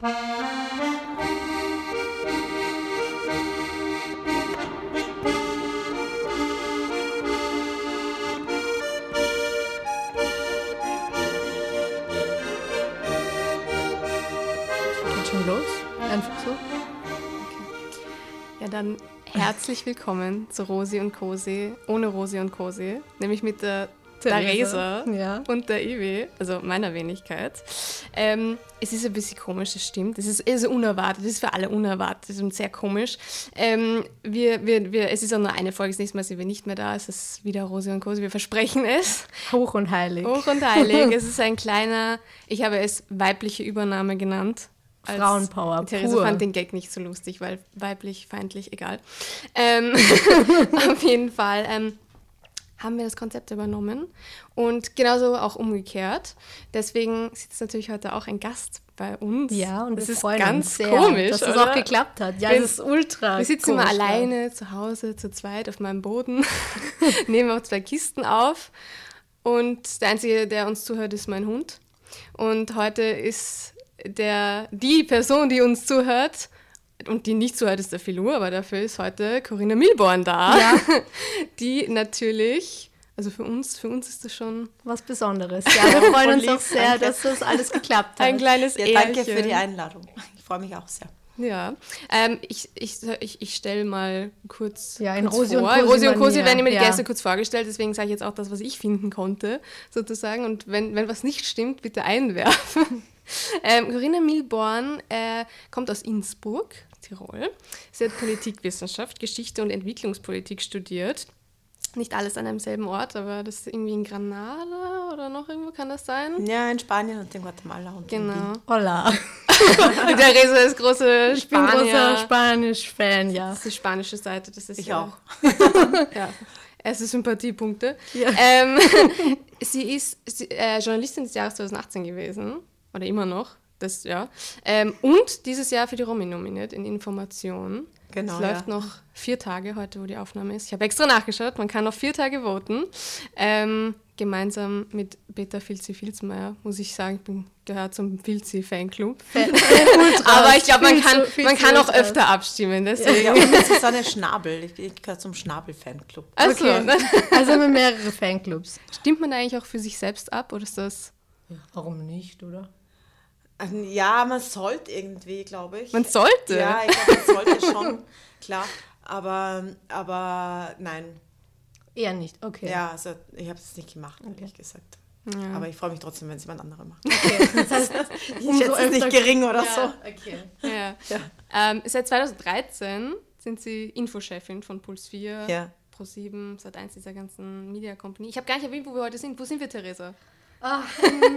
Schon los? Einfach so? Ja, dann herzlich willkommen zu Rosi und Cosi, ohne Rosi und Cosi, nämlich mit der Theresa Ja. und der Iwi, also meiner Wenigkeit. Ähm, es ist ein bisschen komisch, das stimmt. Es ist so unerwartet, es ist für alle unerwartet und sehr komisch. Ähm, wir, wir, wir, es ist auch nur eine Folge, das nächste Mal sind wir nicht mehr da, es ist wieder Rosi und Cosi, wir versprechen es. Hoch und heilig. Hoch und heilig, es ist ein kleiner, ich habe es weibliche Übernahme genannt. Frauenpower Theresa pur. fand den Gag nicht so lustig, weil weiblich, feindlich, egal. Ähm, auf jeden Fall ähm, haben wir das Konzept übernommen und genauso auch umgekehrt. Deswegen sitzt natürlich heute auch ein Gast bei uns. Ja, und das ist ganz sehr, komisch, dass es oder? auch geklappt hat. Ja, Wir- es ist ultra Wir sitzen immer ja. alleine zu Hause, zu zweit auf meinem Boden, nehmen auch zwei Kisten auf und der Einzige, der uns zuhört, ist mein Hund. Und heute ist der, die Person, die uns zuhört, und die nicht zuhört, ist der Filur, aber dafür ist heute Corinna Milborn da, Ja. die natürlich, also für uns, für uns ist das schon Was Besonderes. Ja, wir freuen uns auch sehr, danke. dass das alles geklappt hat. ein kleines Ja, Ehrchen. danke für die Einladung. Ich freue mich auch sehr. Ja, ähm, ich, ich, ich, ich stelle mal kurz, Ja, in kurz Rosi und vor. Cosi Rosi und Cosi werden immer die ja. Gäste kurz vorgestellt, deswegen sage ich jetzt auch das, was ich finden konnte, sozusagen. Und wenn, wenn was nicht stimmt, bitte einwerfen. Ähm, Corinna Milborn äh, kommt aus Innsbruck, Tirol. Sie hat Politikwissenschaft, Geschichte und Entwicklungspolitik studiert. Nicht alles an einem selben Ort, aber das ist irgendwie in Granada oder noch irgendwo kann das sein? Ja, in Spanien und in Guatemala und in Genau. Wien. Hola. Theresa ist große Ich bin Spanier. großer Spanisch-Fan, ja. Das ist die spanische Seite, das ist Ich ja- auch. ja. Erste Sympathiepunkte. Ja. Ähm, sie ist sie, äh, Journalistin des Jahres 2018 gewesen. Oder immer noch. Das, ja. Ähm, und dieses Jahr für die Romy nominiert in Information. Genau, Es läuft ja. noch vier Tage heute, wo die Aufnahme ist. Ich habe extra nachgeschaut, man kann noch vier Tage voten. Ähm, gemeinsam mit Peter Filzi-Filzmeier, muss ich sagen, ich bin, gehört zum Filzi-Fanclub. Aber ich glaube, man kann, man kann auch öfter abstimmen. Deswegen. Ja, und das ist eine Schnabel. Ich, ich gehöre zum Schnabel-Fanclub. Also, Okay. Also haben wir mehrere Fanclubs. Stimmt man eigentlich auch für sich selbst ab oder ist das. Warum nicht, oder? Ja, man sollte irgendwie, glaube ich. Man sollte? Ja, ich glaube, man sollte schon, klar. Aber, aber nein. Eher nicht, okay. Ja, also ich habe es nicht gemacht, ehrlich gesagt. Ja. Aber ich freue mich trotzdem, wenn es jemand anderer macht. okay. Das heißt, Ich schätze es nicht gering oder so. Ja, okay. Ja. Ja. Ähm, seit 2013 sind Sie Infochefin von Puls 4, Ja. Pro7, seit eins dieser ganzen Media Company. Ich habe gar nicht erwähnt, wo wir heute sind. Wo sind wir, Theresa?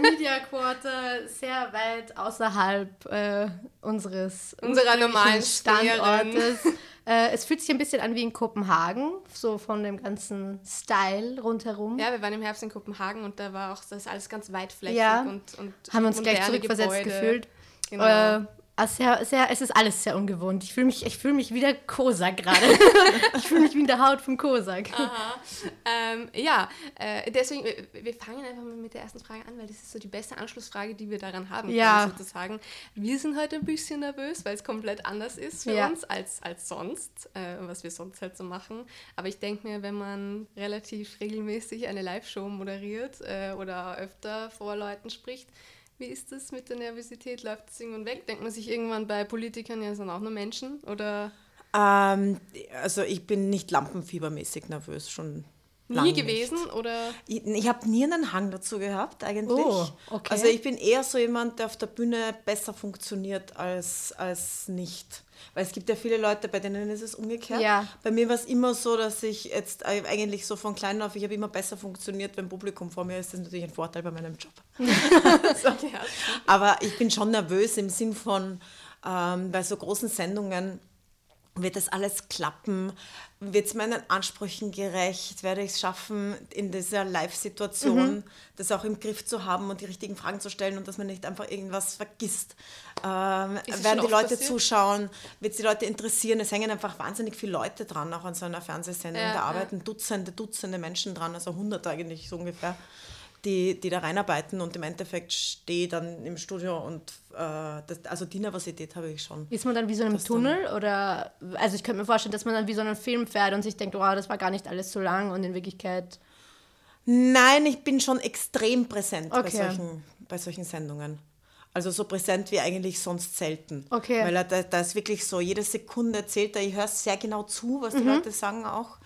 Media Quarter, sehr weit außerhalb äh, unseres Unserer normalen Standortes. Äh, es fühlt sich ein bisschen an wie in Kopenhagen, so von dem ganzen Style rundherum. Ja, wir waren im Herbst in Kopenhagen und da war auch das alles ganz weitflächig Ja. und, und Haben uns gleich zurückversetzt Gebäude. gefühlt. Genau. Äh, also sehr, sehr, es ist alles sehr ungewohnt. Ich fühle mich, ich fühle mich wie der Kosak gerade. ich fühle mich wie in der Haut vom Kosak. Ähm, ja, äh, deswegen, wir, wir fangen einfach mal mit der ersten Frage an, weil das ist so die beste Anschlussfrage, die wir daran haben können, Ja. sozusagen. Wir sind heute ein bisschen nervös, weil es komplett anders ist für Ja. uns als, als sonst, äh, was wir sonst halt so machen. Aber ich denke mir, wenn man relativ regelmäßig eine Live-Show moderiert äh, oder öfter vor Leuten spricht, wie ist das mit der Nervosität? Läuft das irgendwann weg? Denkt man sich irgendwann bei Politikern, ja, sind auch nur Menschen? Oder Ähm, also ich bin nicht lampenfiebermäßig nervös, schon nie nicht. gewesen? Oder Ich, ich habe nie einen Hang dazu gehabt, eigentlich. Oh, okay. Also ich bin eher so jemand, der auf der Bühne besser funktioniert als, als nicht. Weil es gibt ja viele Leute, bei denen ist es umgekehrt. Ja. Bei mir war es immer so, dass ich jetzt äh, eigentlich so von klein auf, ich habe immer besser funktioniert, wenn Publikum vor mir ist. Das ist natürlich ein Vorteil bei meinem Job. ja. Aber ich bin schon nervös im Sinn von, ähm, bei so großen Sendungen wird das alles klappen? Wird es meinen Ansprüchen gerecht? Werde ich es schaffen, in dieser Live-Situation das auch im Griff zu haben und die richtigen Fragen zu stellen und dass man nicht einfach irgendwas vergisst? Ähm, werden die Leute passiert? zuschauen? Wird es die Leute interessieren? Es hängen einfach wahnsinnig viele Leute dran, auch an so einer Fernsehsendung. Ja, da ja. arbeiten Dutzende, Dutzende Menschen dran, also 100 eigentlich so ungefähr. Die, die da reinarbeiten und im Endeffekt stehe dann im Studio und äh, das, also die Nervosität habe ich schon. Ist man dann wie so in einem Tunnel oder, also ich könnte mir vorstellen, dass man dann wie so einen Film fährt und sich denkt, oh, das war gar nicht alles so lang und in Wirklichkeit... Nein, ich bin schon extrem präsent Okay. bei, solchen, bei solchen Sendungen. Also so präsent wie eigentlich sonst selten. Okay. Weil da, da ist wirklich so, jede Sekunde zählt er, ich höre sehr genau zu, was die Leute sagen auch.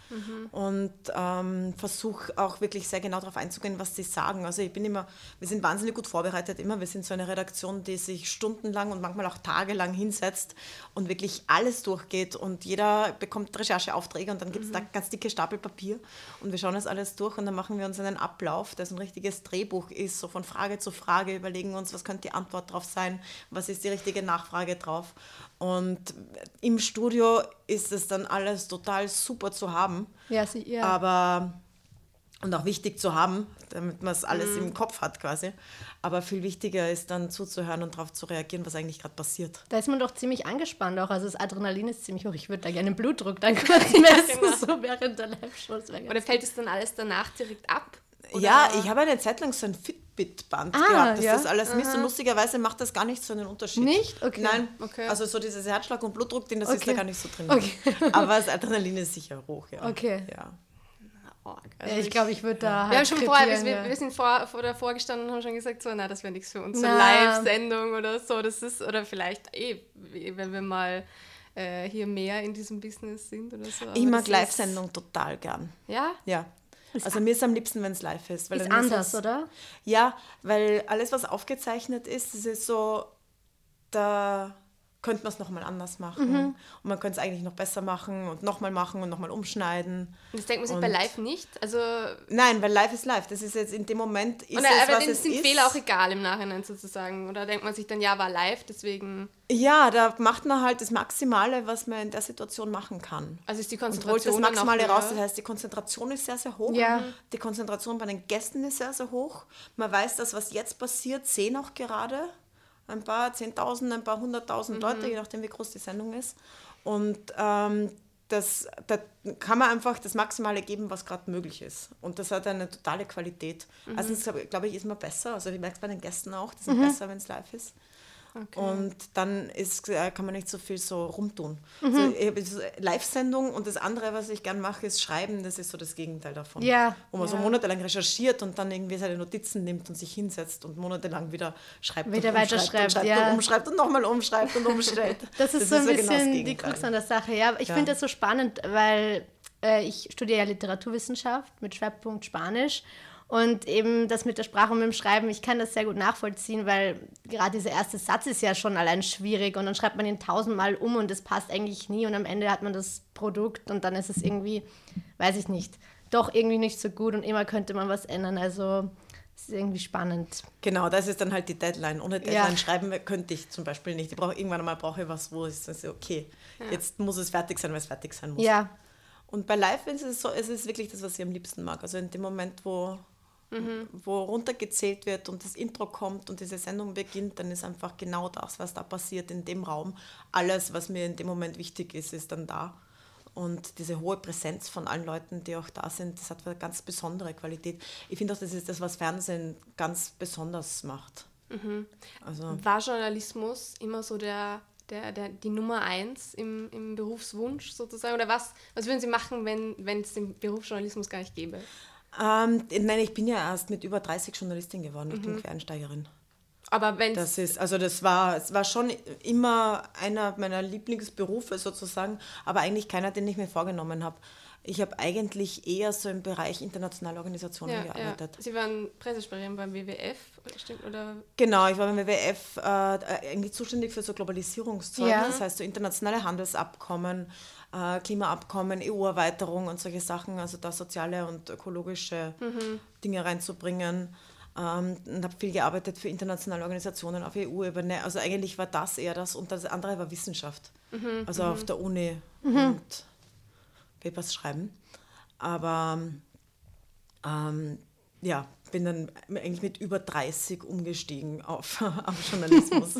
Und ähm, versuche auch wirklich sehr genau darauf einzugehen, was sie sagen. Also ich bin immer, wir sind wahnsinnig gut vorbereitet immer. Wir sind so eine Redaktion, die sich stundenlang und manchmal auch tagelang hinsetzt und wirklich alles durchgeht. Und jeder bekommt Rechercheaufträge und dann gibt es da ganz dicke Stapel Papier und wir schauen das alles durch und dann machen wir uns einen Ablauf, das ein richtiges Drehbuch ist, so von Frage zu Frage, überlegen uns, was könnte die Antwort drauf sein, was ist die richtige Nachfrage drauf. Und im Studio ist es dann alles total super zu haben, Ja, sie, ja. aber und auch wichtig zu haben, damit man es alles im Kopf hat quasi. Aber viel wichtiger ist dann zuzuhören und darauf zu reagieren, was eigentlich gerade passiert. Da ist man doch ziemlich angespannt auch. Also das Adrenalin ist ziemlich hoch. Ich würde da gerne einen Blutdruck dann kurz messen, genau. so während der Live-Shows. wäre ganz Oder fällt es dann alles danach direkt ab? Oder? Ja, ich habe eine Zeit lang so ein Fitbit-Band Ah, gehabt, dass ja. das alles misst und lustigerweise macht das gar nicht so einen Unterschied. Nicht? Okay. Nein, Okay. also so dieses Herzschlag und Blutdruck, den das ist Okay. da gar nicht so drin. Okay. Aber das Adrenalin ist sicher hoch, ja. Okay. Ja. Ja, Also ich glaube, ich würde da Wir, haben halt schon vorher, wir, ja. wir sind vor, vor davor gestanden und haben schon gesagt, so, na, das wäre nichts für uns. So. Live-Sendung oder so. Das ist, oder vielleicht eh, wenn wir mal äh, hier mehr in diesem Business sind oder so. Ich Aber mag das Live-Sendung total gern. Ist, ja? Also mir ist am liebsten, wenn es live ist. Weil Ist anders, es- oder? Ja, weil alles, was aufgezeichnet ist, das ist so, da könnte man es nochmal anders machen. Mhm. Und man könnte es eigentlich noch besser machen und nochmal machen und nochmal umschneiden. Und das denkt man sich Und- bei Live nicht. Also, Nein, weil live ist live. Das ist jetzt in dem Moment ist und, es, aber was es sind ist. Fehler auch egal im Nachhinein sozusagen. Oder denkt man sich dann, ja, war live, deswegen. Ja, da macht man halt das Maximale, was man in der Situation machen kann. Also ist die Und holt das Konzentration Maximale raus. Das heißt, die Konzentration ist sehr, sehr hoch. Ja. Die Konzentration bei den Gästen ist sehr, sehr hoch. Man weiß, dass was jetzt passiert, sehen auch gerade ein paar Zehntausend, ein paar hunderttausend Leute, je nachdem, wie groß die Sendung ist. Und ähm, das, da kann man einfach das Maximale geben, was gerade möglich ist. Und das hat eine totale Qualität. Also, glaube ich, ist man besser. Also, ich merke es bei den Gästen auch, die sind besser, wenn es live ist. Okay. Und dann ist, äh, kann man nicht so viel so rumtun. Mhm. Also, ich habe so Live-Sendung und das andere, was ich gern mache, ist Schreiben. Das ist so das Gegenteil davon. Ja, Wo man so ja. monatelang recherchiert und dann irgendwie seine Notizen nimmt und sich hinsetzt und monatelang wieder schreibt Wieder und umschreibt weiterschreibt, und schreibt ja. und umschreibt und nochmal umschreibt und umstellt. Das ist so ein genau das bisschen die Gegenteil. Krux an der Sache. Ja, ich Ja. finde das so spannend, weil äh, ich studiere ja Literaturwissenschaft mit Schwerpunkt Spanisch. Und eben das mit der Sprache und mit dem Schreiben, ich kann das sehr gut nachvollziehen, weil gerade dieser erste Satz ist ja schon allein schwierig und dann schreibt man ihn tausendmal um und es passt eigentlich nie und am Ende hat man das Produkt und dann ist es irgendwie, weiß ich nicht, doch irgendwie nicht so gut und immer könnte man was ändern. Also es ist irgendwie spannend. Genau, das ist dann halt die Deadline. Ohne Deadline Ja. schreiben könnte ich zum Beispiel nicht. Ich brauche irgendwann einmal brauche ich was, wo es ist okay. Jetzt muss es fertig sein, weil es fertig sein muss. Ja, Und bei Live ist es so, es ist wirklich das, was ich am liebsten mag. Also in dem Moment, wo, wo runtergezählt wird und das Intro kommt und diese Sendung beginnt, dann ist einfach genau das, was da passiert in dem Raum. Alles, was mir in dem Moment wichtig ist, ist dann da. Und diese hohe Präsenz von allen Leuten, die auch da sind, das hat eine ganz besondere Qualität. Ich finde auch, das ist das, was Fernsehen ganz besonders macht. Also, War Journalismus immer so der, der, der, die Nummer eins im, im Berufswunsch sozusagen? Oder was, was würden Sie machen, wenn es den Beruf Journalismus gar nicht gäbe? Ähm, nein, ich bin ja erst mit über 30 Journalistin geworden. Ich bin Quereinsteigerin. Aber wenn Das ist, also das war, es war schon immer einer meiner Lieblingsberufe sozusagen, aber eigentlich keiner, den ich mir vorgenommen habe. Ich habe eigentlich eher so im Bereich internationale Organisationen ja, ja. gearbeitet. Sie waren Pressesprecherin beim WWF, stimmt? Oder? Genau, ich war beim WWF äh, eigentlich zuständig für so Globalisierungszeug, Ja. das heißt so internationale Handelsabkommen, äh, Klimaabkommen, EU-Erweiterung und solche Sachen, also da soziale und ökologische Dinge reinzubringen. Ähm, und habe viel gearbeitet für internationale Organisationen auf EU-Ebene. Also eigentlich war das eher das und das andere war Wissenschaft. Also auf der Uni und Papers schreiben. Aber ähm, ja, bin dann eigentlich mit über 30 umgestiegen auf, auf Journalismus.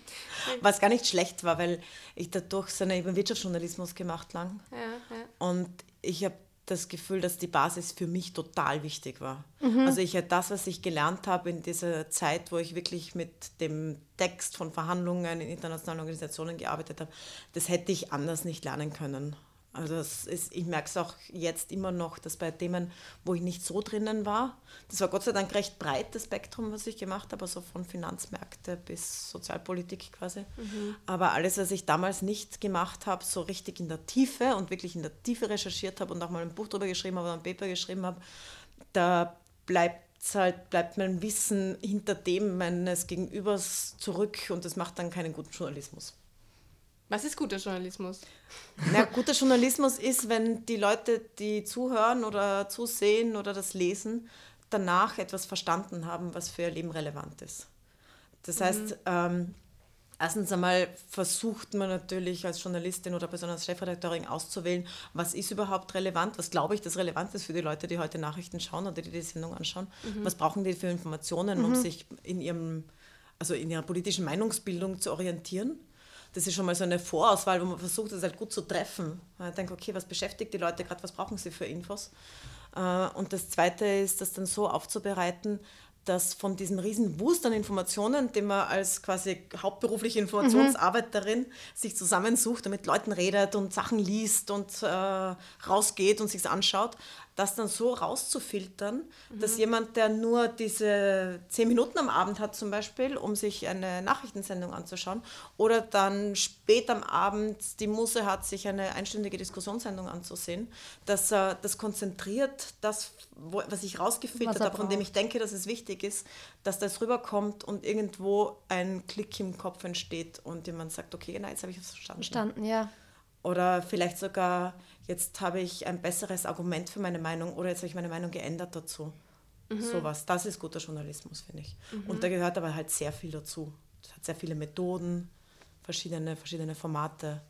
Was gar nicht schlecht war, weil ich dadurch so eine, ich Wirtschaftsjournalismus gemacht lang. Ja, ja. Und ich habe das Gefühl, dass die Basis für mich total wichtig war. Also ich hätte das, was ich gelernt habe in dieser Zeit, wo ich wirklich mit dem Text von Verhandlungen in internationalen Organisationen gearbeitet habe, das hätte ich anders nicht lernen können. Also es ist, ich merke es auch jetzt immer noch, dass bei Themen, wo ich nicht so drinnen war, das war Gott sei Dank recht breit, das Spektrum, was ich gemacht habe, also von Finanzmärkte bis Sozialpolitik quasi. Aber alles, was ich damals nicht gemacht habe, so richtig in der Tiefe und wirklich in der Tiefe recherchiert habe und auch mal ein Buch darüber geschrieben habe oder ein Paper geschrieben habe, da bleibt halt, bleibt mein Wissen hinter dem meines Gegenübers zurück und das macht dann keinen guten Journalismus. Was ist guter Journalismus? Na, guter Journalismus ist, wenn die Leute, die zuhören oder zusehen oder das lesen, danach etwas verstanden haben, was für ihr Leben relevant ist. Das heißt, ähm, erstens einmal versucht man natürlich als Journalistin oder besonders als Chefredakteurin auszuwählen, was ist überhaupt relevant, was glaube ich, das relevant ist für die Leute, die heute Nachrichten schauen oder die die Sendung anschauen. Was brauchen die für Informationen, um sich in ihrem, also in ihrer politischen Meinungsbildung zu orientieren? Das ist schon mal so eine Vorauswahl, wo man versucht, das halt gut zu treffen. Man denkt, okay, was beschäftigt die Leute gerade, was brauchen sie für Infos? Äh, Und das Zweite ist, das dann so aufzubereiten, dass von diesem riesen Wust an Informationen, den man als quasi hauptberufliche Informationsarbeiterin sich zusammensucht und mit Leuten redet und Sachen liest und äh, rausgeht und sich anschaut, das dann so rauszufiltern, dass jemand, der nur diese zehn Minuten am Abend hat zum Beispiel, um sich eine Nachrichtensendung anzuschauen, oder dann spät am Abend die Muße hat, sich eine einstündige Diskussionssendung anzusehen, dass er das konzentriert, das, was ich rausgefiltert er habe, von dem ich denke, dass es wichtig ist, dass das rüberkommt und irgendwo ein Klick im Kopf entsteht und jemand sagt, okay, nein, jetzt habe ich es verstanden. Verstanden, ja. Oder vielleicht sogar, jetzt habe ich ein besseres Argument für meine Meinung oder jetzt habe ich meine Meinung geändert dazu. Sowas, das ist guter Journalismus, finde ich. Und da gehört aber halt sehr viel dazu. Es hat sehr viele Methoden, verschiedene, verschiedene Formate.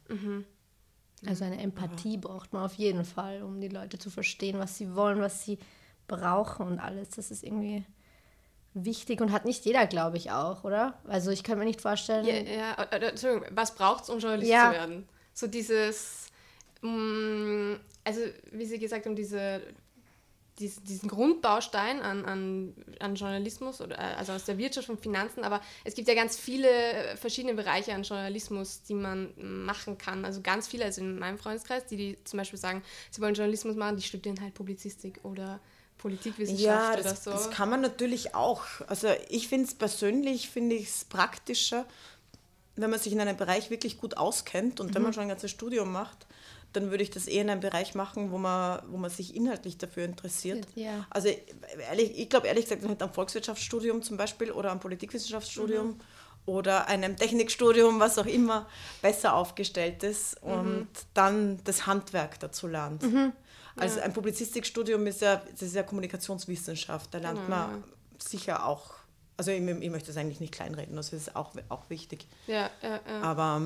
Also eine Empathie braucht man auf jeden Fall, um die Leute zu verstehen, was sie wollen, was sie brauchen und alles. Das ist irgendwie wichtig und hat nicht jeder, glaube ich, auch, oder? Also ich kann mir nicht vorstellen. Ja, ja äh, äh, Entschuldigung, was braucht es, um Journalist Ja. zu werden? So dieses, also wie Sie gesagt haben, diese, dies- diesen Grundbaustein an, an, an Journalismus, oder, äh, also aus der Wirtschaft und Finanzen, aber es gibt ja ganz viele verschiedene Bereiche an Journalismus, die man machen kann. Also ganz viele, also in meinem Freundeskreis, die, die zum Beispiel sagen, sie wollen Journalismus machen, die studieren halt Publizistik oder Politikwissenschaft Ja, oder das, so. das kann man natürlich auch. Also ich finde es persönlich, finde ich es praktischer, wenn man sich in einem Bereich wirklich gut auskennt und wenn man schon ein ganzes Studium macht, dann würde ich das eher in einem Bereich machen, wo man, wo man sich inhaltlich dafür interessiert. Ja. Also ehrlich, ich glaube ehrlich gesagt, mit einem Volkswirtschaftsstudium zum Beispiel oder einem Politikwissenschaftsstudium oder einem Technikstudium, was auch immer, besser aufgestellt ist und dann das Handwerk dazu lernt. Also ein Publizistikstudium ist ja, das ist ja Kommunikationswissenschaft, da lernt Genau, man sicher auch, also ich, ich möchte das eigentlich nicht kleinreden, das ist auch, auch wichtig. ja, ja, ja. Aber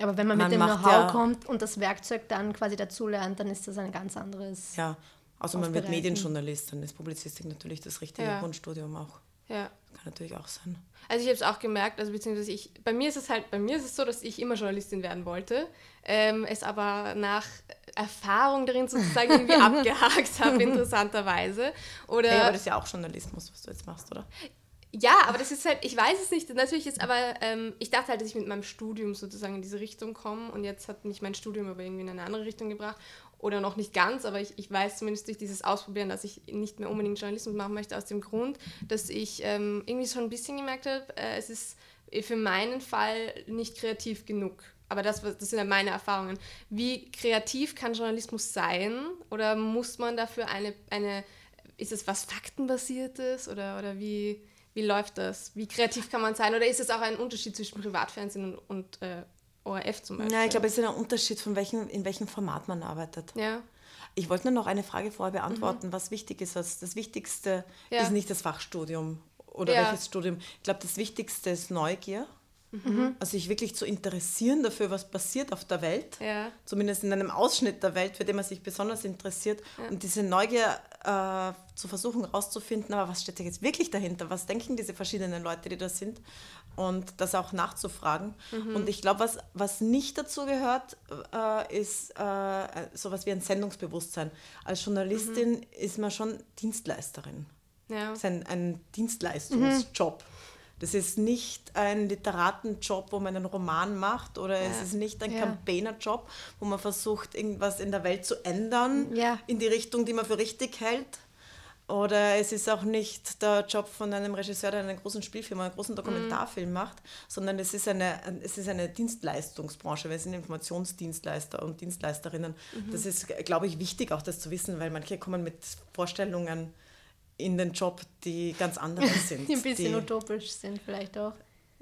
Aber wenn man, Man mit dem Know-how ja- kommt und das Werkzeug dann quasi dazu lernt, dann ist das ein ganz anderes. ja, außer man wird. Medienjournalist, dann ist Publizistik natürlich das richtige Ja. Grundstudium auch. ja. Kann natürlich auch sein. Also ich habe es auch gemerkt, also beziehungsweise ich, bei mir ist es halt, bei mir ist es so, dass ich immer Journalistin werden wollte, ähm, es aber nach Erfahrung darin sozusagen irgendwie abgehakt habe, interessanterweise. Oder Ja, aber das ist ja auch Journalismus, was du jetzt machst, oder? Ja, aber das ist halt, ich weiß es nicht. Natürlich ist aber, ähm, ich dachte halt, dass ich mit meinem Studium sozusagen in diese Richtung komme und jetzt hat mich mein Studium aber irgendwie in eine andere Richtung gebracht. Oder noch nicht ganz, aber ich, ich weiß zumindest durch dieses Ausprobieren, dass ich nicht mehr unbedingt Journalismus machen möchte, aus dem Grund, dass ich ähm, irgendwie schon ein bisschen gemerkt habe, äh, es ist für meinen Fall nicht kreativ genug. Aber das, das sind ja meine Erfahrungen. Wie kreativ kann Journalismus sein? Oder muss man dafür eine, eine ist es was Faktenbasiertes oder, oder wie, wie läuft das? Wie kreativ kann man sein? Oder ist es auch ein Unterschied zwischen Privatfernsehen und, und äh, ORF zum Beispiel? Ja, ich glaube, es ist ein Unterschied, von welchem, in welchem Format man arbeitet. Ja, Ich wollte nur noch eine Frage vorher beantworten, was wichtig ist. Was das Wichtigste Ja. ist nicht das Fachstudium oder Ja. welches Studium. Ich glaube, das Wichtigste ist Neugier. Mhm. Also sich wirklich zu interessieren dafür, was passiert auf der Welt. ja, Zumindest in einem Ausschnitt der Welt, für den man sich besonders interessiert. Und diese Neugier äh, zu versuchen herauszufinden, aber was steht da jetzt wirklich dahinter? Was denken diese verschiedenen Leute, die da sind? und das auch nachzufragen. Und ich glaube, was, was nicht dazu gehört, äh, ist äh, sowas wie ein Sendungsbewusstsein. Als Journalistin ist man schon Dienstleisterin. Ja. Das ist ein, ein Dienstleistungsjob. Das ist nicht ein Literatenjob, wo man einen Roman macht oder es ist nicht ein Ja. Campaignerjob, wo man versucht, irgendwas in der Welt zu ändern Ja. in die Richtung, die man für richtig hält. Oder es ist auch nicht der Job von einem Regisseur, der einen großen Spielfilm, einen großen Dokumentarfilm macht, sondern es ist eine, es ist eine Dienstleistungsbranche. Wir sind Informationsdienstleister und Dienstleisterinnen. Das ist, glaube ich, wichtig auch das zu wissen, weil manche kommen mit Vorstellungen in den Job, die ganz andere sind. Die ein bisschen die, utopisch sind vielleicht auch.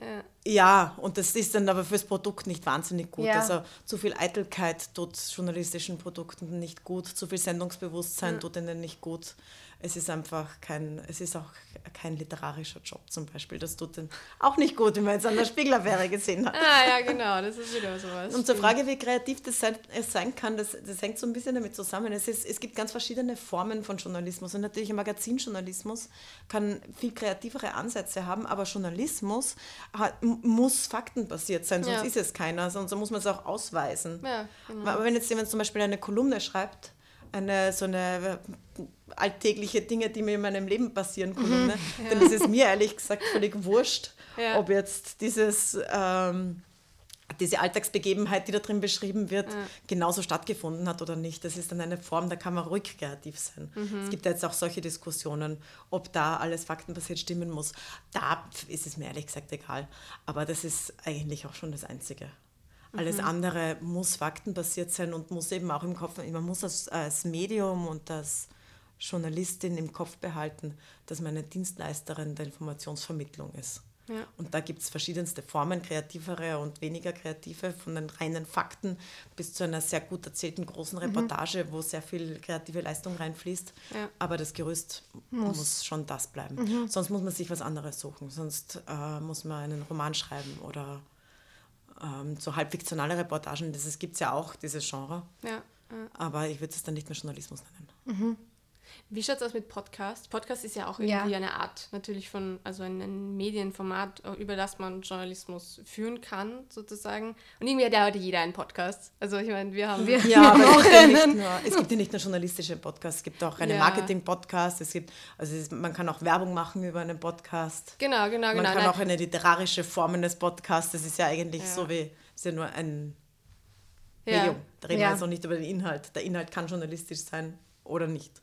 Ja. ja, und das ist dann aber fürs Produkt nicht wahnsinnig gut. Ja. Also zu viel Eitelkeit tut journalistischen Produkten nicht gut, zu viel Sendungsbewusstsein tut ihnen nicht gut. Es ist einfach kein, es ist auch kein literarischer Job zum Beispiel. Das tut ihnen auch nicht gut, wie man jetzt an der Spiegelaffäre gesehen hat. Ah, ja, genau, das ist wieder sowas. Und zur Frage, wie kreativ das sein, es sein kann, das, das hängt so ein bisschen damit zusammen. Es, ist, es gibt ganz verschiedene Formen von Journalismus. Und natürlich ein Magazinjournalismus kann viel kreativere Ansätze haben, aber Journalismus hat, muss faktenbasiert sein, sonst Ja. ist es keiner. Sonst muss man es auch ausweisen. Ja, genau. Aber wenn jetzt jemand zum Beispiel eine Kolumne schreibt, eine so eine alltägliche Dinge, die mir in meinem Leben passieren, Kolumne, dann ist es mir ehrlich gesagt völlig wurscht, Ja. ob jetzt dieses ähm, diese Alltagsbegebenheit, die da drin beschrieben wird, genauso stattgefunden hat oder nicht. Das ist dann eine Form, da kann man ruhig kreativ sein. Es gibt ja jetzt auch solche Diskussionen, ob da alles faktenbasiert stimmen muss. Da ist es mir ehrlich gesagt egal. Aber das ist eigentlich auch schon das Einzige. Alles andere muss faktenbasiert sein und muss eben auch im Kopf, man muss als, als Medium und als Journalistin im Kopf behalten, dass man eine Dienstleisterin der Informationsvermittlung ist. Ja. Und da gibt es verschiedenste Formen, kreativere und weniger kreative, von den reinen Fakten bis zu einer sehr gut erzählten großen Reportage, wo sehr viel kreative Leistung reinfließt. Ja. Aber das Gerüst muss, schon das bleiben. Sonst muss man sich was anderes suchen. Sonst äh, muss man einen Roman schreiben oder ähm, so halbfiktionale Reportagen. Das gibt es ja auch, dieses Genre. Ja. Aber ich würde es dann nicht mehr Journalismus nennen. Wie schaut es aus mit Podcast? Podcast ist ja auch Ja. irgendwie eine Art natürlich von, also ein, Medienformat, äh, über das man Journalismus führen kann, sozusagen. Und irgendwie hat ja heute jeder einen Podcast. Also ich meine, wir haben... Ja, aber es ja nicht nur, es gibt ja nicht nur journalistische Podcasts, es gibt auch einen Ja. Marketing-Podcast, es gibt, also es ist, man kann auch Werbung machen über einen Podcast. Genau, genau, Man genau. kann Nein, auch eine literarische Form eines Podcasts, das ist ja eigentlich Ja. so wie, ist ja nur ein ja. Medium. Da reden Ja. wir jetzt auch nicht über den Inhalt. Der Inhalt kann journalistisch sein oder nicht.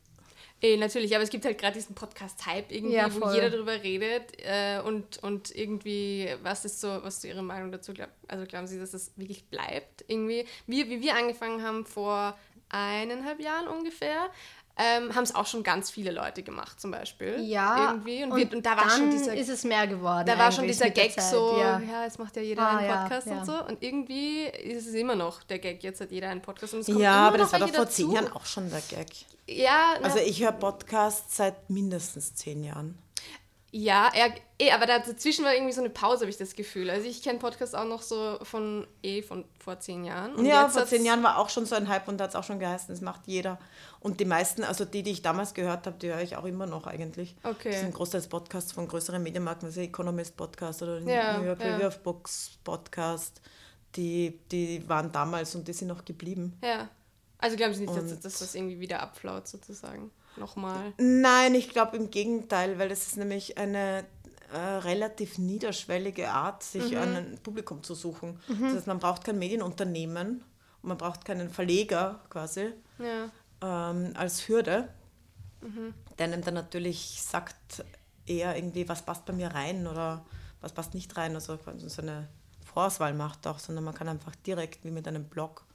Eh, natürlich, aber es gibt halt gerade diesen Podcast-Hype irgendwie, Ja, wo jeder darüber redet äh, und, und irgendwie, was ist so, was ist Ihre Meinung dazu? Glaub, also glauben Sie, dass das wirklich bleibt? Irgendwie, wie, wie wir angefangen haben vor eineinhalb Jahren ungefähr, ähm, haben es auch schon ganz viele Leute gemacht zum Beispiel. Ja, Irgendwie. Und, und, wir, und da war dann schon dieser ist es mehr geworden. da war schon dieser Gag Zeit, so, ja. Ja. jetzt macht ja jeder Ah, einen ja, Podcast ja. und so. Und irgendwie ist es immer noch der Gag, jetzt hat jeder einen Podcast. Und es kommt Ja, immer aber das noch war doch welche vor dazu. zehn Jahren auch schon der Gag. Ja, na, Also ich höre Podcasts seit mindestens zehn Jahren. Ja, er, eh, aber dazwischen war irgendwie so eine Pause, habe ich das Gefühl. Also ich kenne Podcasts auch noch so von eh von vor zehn Jahren. Und ja, vor zehn Jahren war auch schon so ein Hype und da hat es auch schon geheißen, das macht jeder. Und die meisten, also die, die ich damals gehört habe, die höre ich auch immer noch eigentlich. Okay. Das sind großteils Podcasts von größeren Medienmarken, also Economist Podcast oder Ja, New York ja. Review of Books Podcast. Die, die waren damals und die sind noch geblieben. Ja. Also glauben Sie nicht, dass, dass das irgendwie wieder abflaut sozusagen? Nochmal. Nein, ich glaube im Gegenteil, weil das ist nämlich eine äh, relativ niederschwellige Art, sich ein Publikum zu suchen. Das heißt, man braucht kein Medienunternehmen und man braucht keinen Verleger quasi Ja. ähm, als Hürde, der einem dann natürlich sagt, eher irgendwie, was passt bei mir rein oder was passt nicht rein, also so eine Vorauswahl macht auch, sondern man kann einfach direkt wie mit einem Blog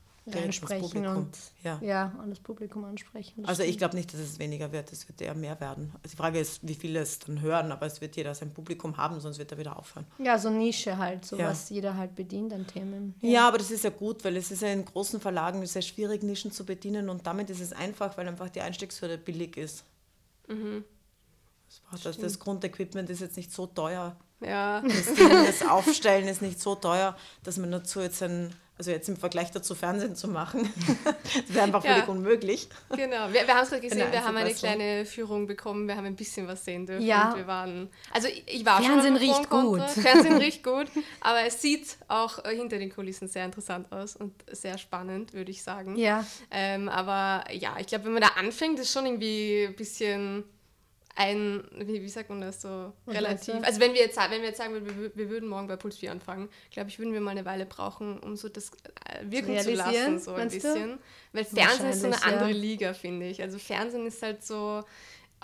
Publikum. und ja. ja, an das Publikum ansprechen. das Also ich stimmt. glaube nicht, dass es weniger wird, es wird eher mehr werden. Also die Frage ist, wie viele es dann hören, aber es wird jeder sein Publikum haben, sonst wird er wieder aufhören. Ja, so Nische halt, so Ja. was jeder halt bedient an Themen. Ja. aber das ist ja gut, weil es ist ja in großen Verlagen sehr schwierig, Nischen zu bedienen und damit ist es einfach, weil einfach die Einstiegshürde billig ist. Das, braucht- das, das Grundequipment ist jetzt nicht so teuer. Ja. Das, Ding, das Aufstellen ist nicht so teuer, dass man dazu jetzt ein, Also jetzt im Vergleich dazu Fernsehen zu machen, das wäre einfach ja. völlig unmöglich. Genau, wir, wir haben es gerade gesehen, wir haben eine kleine Führung bekommen, wir haben ein bisschen was sehen dürfen. Ja. Und wir waren, also ich, ich war Fernsehen schon riecht gut. Fernsehen riecht gut, aber es sieht auch hinter den Kulissen sehr interessant aus und sehr spannend, würde ich sagen. Ja. Ähm, aber ja, ich glaube, wenn man da anfängt, ist schon irgendwie ein bisschen ein, wie, wie sagt man das so, Was relativ. Also wenn wir jetzt, wenn wir jetzt sagen, wir, wir würden morgen bei Puls 4 anfangen, glaube ich, würden wir mal eine Weile brauchen, um so das äh, wirken zu lassen, so ein bisschen. Du? Weil Fernsehen ist so eine andere ja. Liga, finde ich. Also Fernsehen ist halt so,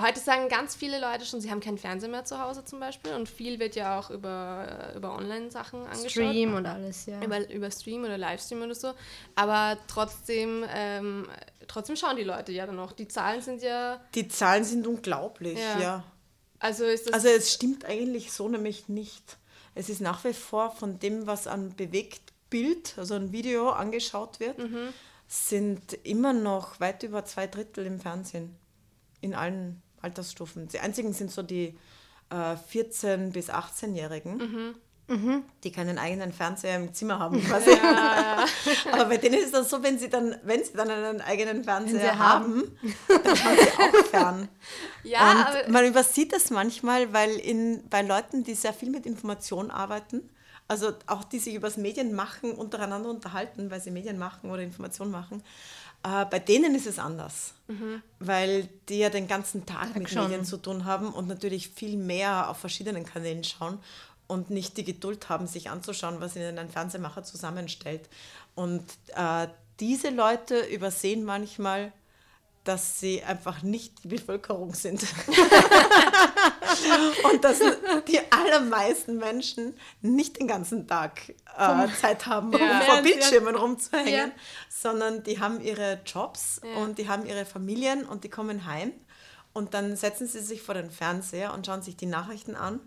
Heute sagen ganz viele Leute schon, sie haben keinen Fernseher mehr zu Hause zum Beispiel und viel wird ja auch über, über Online-Sachen angeschaut. Stream und alles, ja. Über, über Stream oder Livestream oder so. Aber trotzdem, ähm, trotzdem schauen die Leute ja dann noch. Die Zahlen sind ja... Die Zahlen sind unglaublich, ja. ja. Also, ist das also es stimmt eigentlich so nämlich nicht. Es ist nach wie vor von dem, was an Bewegtbild, also ein Video angeschaut wird, mhm. sind immer noch weit über zwei Drittel im Fernsehen. In allen Altersstufen. Die einzigen sind so die äh, 14- bis 18-Jährigen. Mhm. Mhm. die keinen eigenen Fernseher im Zimmer haben. Quasi. Ja. Aber bei denen ist das so, wenn sie dann, wenn sie dann einen eigenen Fernseher haben, haben, dann schauen sie auch fern. Ja, und man übersieht das manchmal, weil in, bei Leuten, die sehr viel mit Information arbeiten, also auch die sich übers Medien machen, untereinander unterhalten, weil sie Medien machen oder Information machen, äh, bei denen ist es anders, mhm. weil die ja den ganzen Tag mit schon. Medien zu tun haben und natürlich viel mehr auf verschiedenen Kanälen schauen und nicht die Geduld haben, sich anzuschauen, was ihnen ein Fernsehmacher zusammenstellt. Und äh, diese Leute übersehen manchmal, dass sie einfach nicht die Bevölkerung sind. und dass die allermeisten Menschen nicht den ganzen Tag äh, Zeit haben, um ja. vor Bildschirmen rumzuhängen, ja. sondern die haben ihre Jobs ja. und die haben ihre Familien und die kommen heim und dann setzen sie sich vor den Fernseher und schauen sich die Nachrichten an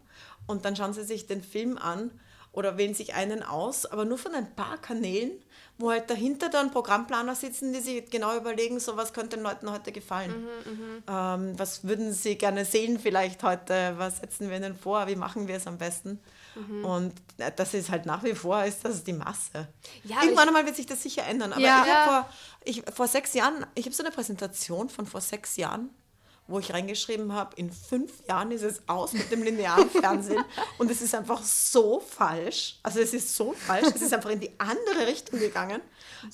und dann schauen sie sich den Film an oder wählen sich einen aus, aber nur von ein paar Kanälen wo halt dahinter dann Programmplaner sitzen, die sich genau überlegen, so was könnte den Leuten heute gefallen. Mhm, mhm, ähm, was würden sie gerne sehen vielleicht heute, was setzen wir ihnen vor, wie machen wir es am besten. Mhm. Und äh, das ist halt nach wie vor ist das die Masse. Ja, Irgendwann einmal wird sich das sicher ändern. Aber ja. ich habe vor, ich, vor sechs Jahren, ich habe so eine Präsentation von vor sechs Jahren wo ich reingeschrieben habe, in fünf Jahren ist es aus mit dem linearen Fernsehen. Und es ist einfach so falsch. Also es ist so falsch, es ist einfach in die andere Richtung gegangen,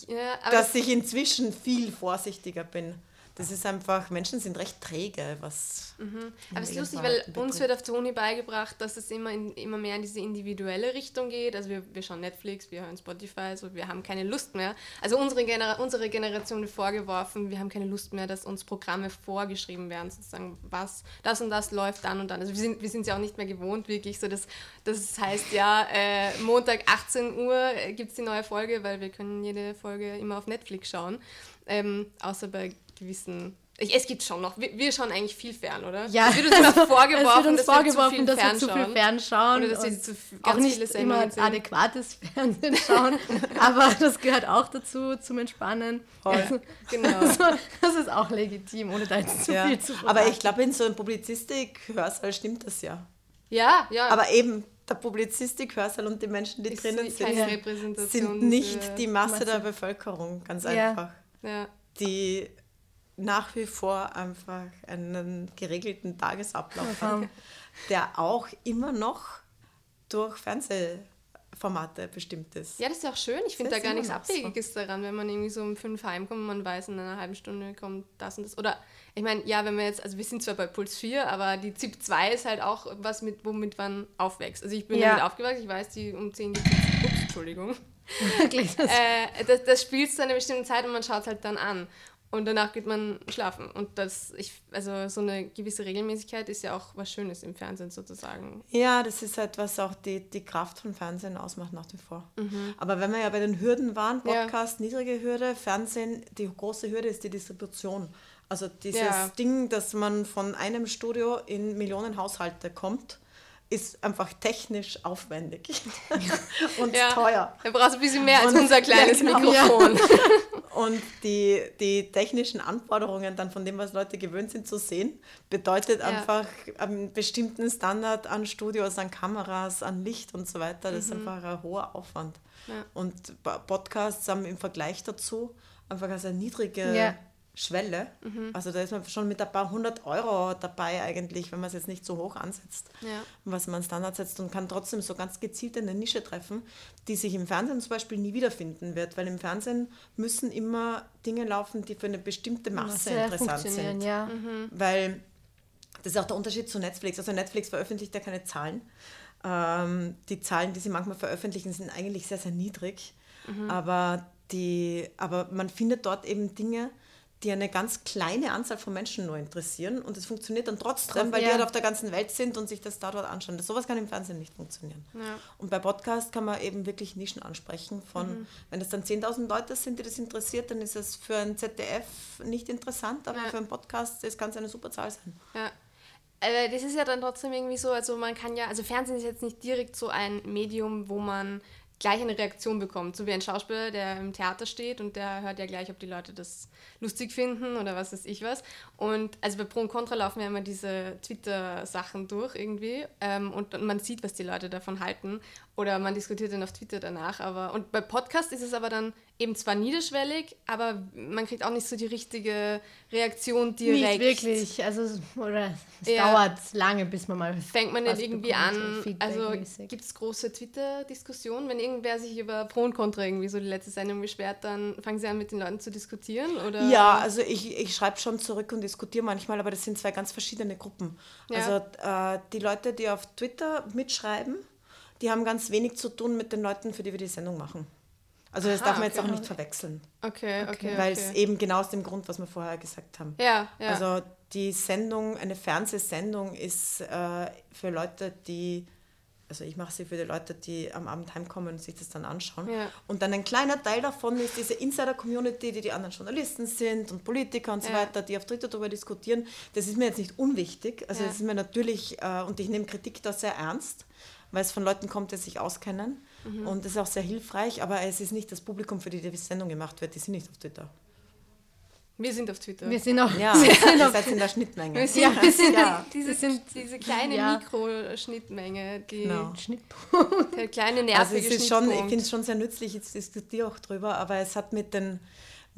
ja, dass ich inzwischen viel vorsichtiger bin das ist einfach, Menschen sind recht träge, was. Mhm. Aber es ist lustig, weil betrifft. uns wird auf der Uni beigebracht, dass es immer, in, immer mehr in diese individuelle Richtung geht. Also wir, wir schauen Netflix, wir hören Spotify, also wir haben keine Lust mehr. Also unsere, Genera unsere Generation wird vorgeworfen, wir haben keine Lust mehr, dass uns Programme vorgeschrieben werden, sozusagen, was, das und das läuft dann und dann. Also wir sind wir sind ja auch nicht mehr gewohnt, wirklich so, dass das heißt, ja, äh, Montag 18 Uhr gibt es die neue Folge, weil wir können jede Folge immer auf Netflix schauen. Ähm, außer bei gewissen. Ich, es gibt schon noch. Wir, wir, schauen eigentlich viel fern, oder? Ja. Es wird uns immer vorgeworfen, uns dass, vorgeworfen wir dass, wir zu viel fernschauen. Oder dass wir zu auch nicht immer sehen. adäquates Fernsehen schauen. aber das gehört auch dazu, zum Entspannen. Voll. genau. Also, das ist auch legitim, ohne da jetzt zu ja. viel zu verraten. Aber ich glaube, in so einem Publizistik-Hörsaal stimmt das ja. Ja, ja. Aber eben der Publizistik-Hörsaal und die Menschen, die ist drinnen sind, sind nicht die Masse, Masse der Bevölkerung, ganz einfach. Ja. Die nach wie vor einfach einen geregelten Tagesablauf hat, der auch immer noch durch Fernsehformate bestimmt ist. Ja, das ist ja auch schön. Ich finde da gar nichts Abwegiges so. daran, wenn man irgendwie so um fünf heimkommt und man weiß, in einer halben Stunde kommt das und das. Oder ich meine, ja, wenn wir jetzt, also wir sind zwar bei Puls 4, aber die ZIP 2 ist halt auch was, mit, womit man aufwächst. Also ich bin ja. damit aufgewachsen, ich weiß, die um 10 gibt Ups, Entschuldigung. Wirklich, das, äh, das, das spielst du eine bestimmte Zeit und man schaut es halt dann an. Und danach geht man schlafen. Und das, ich, also so eine gewisse Regelmäßigkeit ist ja auch was Schönes im Fernsehen sozusagen. Ja, das ist halt, was auch die, die Kraft von Fernsehen ausmacht nach wie vor. Mhm. Aber wenn wir ja bei den Hürden waren, Podcast, ja. niedrige Hürde, Fernsehen, die große Hürde ist die Distribution. Also dieses ja. Ding, dass man von einem Studio in Millionen Haushalte kommt ist einfach technisch aufwendig und ja. teuer. Da brauchst ein bisschen mehr als und, unser kleines ja, genau. Mikrofon. Und die, die technischen Anforderungen dann von dem, was Leute gewöhnt sind zu sehen, bedeutet Ja. einfach einen bestimmten Standard an Studios, an Kameras, an Licht und so weiter. Das ist einfach ein hoher Aufwand. Mhm. Ja. Und Podcasts haben im Vergleich dazu einfach eine sehr niedrige Ja. Schwelle. Mhm. Also da ist man schon mit ein paar hundert Euro dabei eigentlich, wenn man es jetzt nicht so hoch ansetzt, Ja. was man an Standard setzt und kann trotzdem so ganz gezielt eine Nische treffen, die sich im Fernsehen zum Beispiel nie wiederfinden wird, weil im Fernsehen müssen immer Dinge laufen, die für eine bestimmte Masse Sehr interessant sind. ja. Mhm. Weil das ist auch der Unterschied zu Netflix. Also Netflix veröffentlicht ja keine Zahlen. Ähm, die Zahlen, die sie manchmal veröffentlichen, sind eigentlich sehr, sehr niedrig. Mhm. Aber, die, aber man findet dort eben Dinge, die eine ganz kleine Anzahl von Menschen nur interessieren. Und es funktioniert dann trotzdem, weil die ja. halt auf der ganzen Welt sind und sich das da dort anschauen. Das, sowas kann im Fernsehen nicht funktionieren. Ja. Und bei Podcast kann man eben wirklich Nischen ansprechen. Von, Wenn es dann 10.000 Leute sind, die das interessiert, dann ist es für ein ZDF nicht interessant, aber Ja. für einen Podcast das kann es eine super Zahl sein. Ja. Aber das ist ja dann trotzdem irgendwie so, also man kann ja, also Fernsehen ist jetzt nicht direkt so ein Medium, wo man gleich eine Reaktion bekommt. So wie ein Schauspieler, der im Theater steht und der hört ja gleich, ob die Leute das lustig finden oder was weiß ich was. Und also bei Pro und Contra laufen ja immer diese Twitter-Sachen durch irgendwie ähm, und und man sieht, was die Leute davon halten oder man diskutiert dann auf Twitter danach. Aber und bei Podcast ist es aber dann eben zwar niederschwellig, aber man kriegt auch nicht so die richtige Reaktion direkt. Nicht wirklich. Also, es- oder es Ja. dauert lange, bis man mal. Fängt man denn was irgendwie bekommt, an, so also gibt es große Twitter-Diskussionen? Wenn irgendwer sich über Pro und Contra irgendwie so die letzte Sendung beschwert, dann fangen sie an mit den Leuten zu diskutieren? Oder? Ja, also ich, ich schreibe schon zurück und diskutiere manchmal, aber das sind zwei ganz verschiedene Gruppen. Ja. Also äh, die Leute, die auf Twitter mitschreiben, die haben ganz wenig zu tun mit den Leuten, für die wir die Sendung machen. Also das Aha, darf man jetzt okay. auch nicht verwechseln, Okay, okay. okay. weil es eben genau aus dem Grund, was wir vorher gesagt haben. Ja, ja. Also die Sendung, eine Fernsehsendung ist äh, für Leute, die, also ich mache sie für die Leute, die am Abend heimkommen und sich das dann anschauen. Ja. Und dann ein kleiner Teil davon ist diese Insider-Community, die die anderen Journalisten sind und Politiker und so Ja. weiter, die auf Twitter darüber diskutieren. Das ist mir jetzt nicht unwichtig. Also das ist mir natürlich, äh, und ich nehme Kritik da sehr ernst, weil es von Leuten kommt, die sich auskennen. Mhm. Und das ist auch sehr hilfreich, aber es ist nicht das Publikum, für die die Sendung gemacht wird. Die sind nicht auf Twitter. wir sind auf Twitter. Wir sind auch. Ja, ihr seid in der Schnittmenge. Wir sind, Ja, wir sind- ja. diese, wir sind- diese kleine ja. Mikroschnittmenge, die Genau. Schnittpunkt. der kleine Also nervige es ist schon, ich finde es schon sehr nützlich, ich diskutiere auch drüber, aber es hat mit den,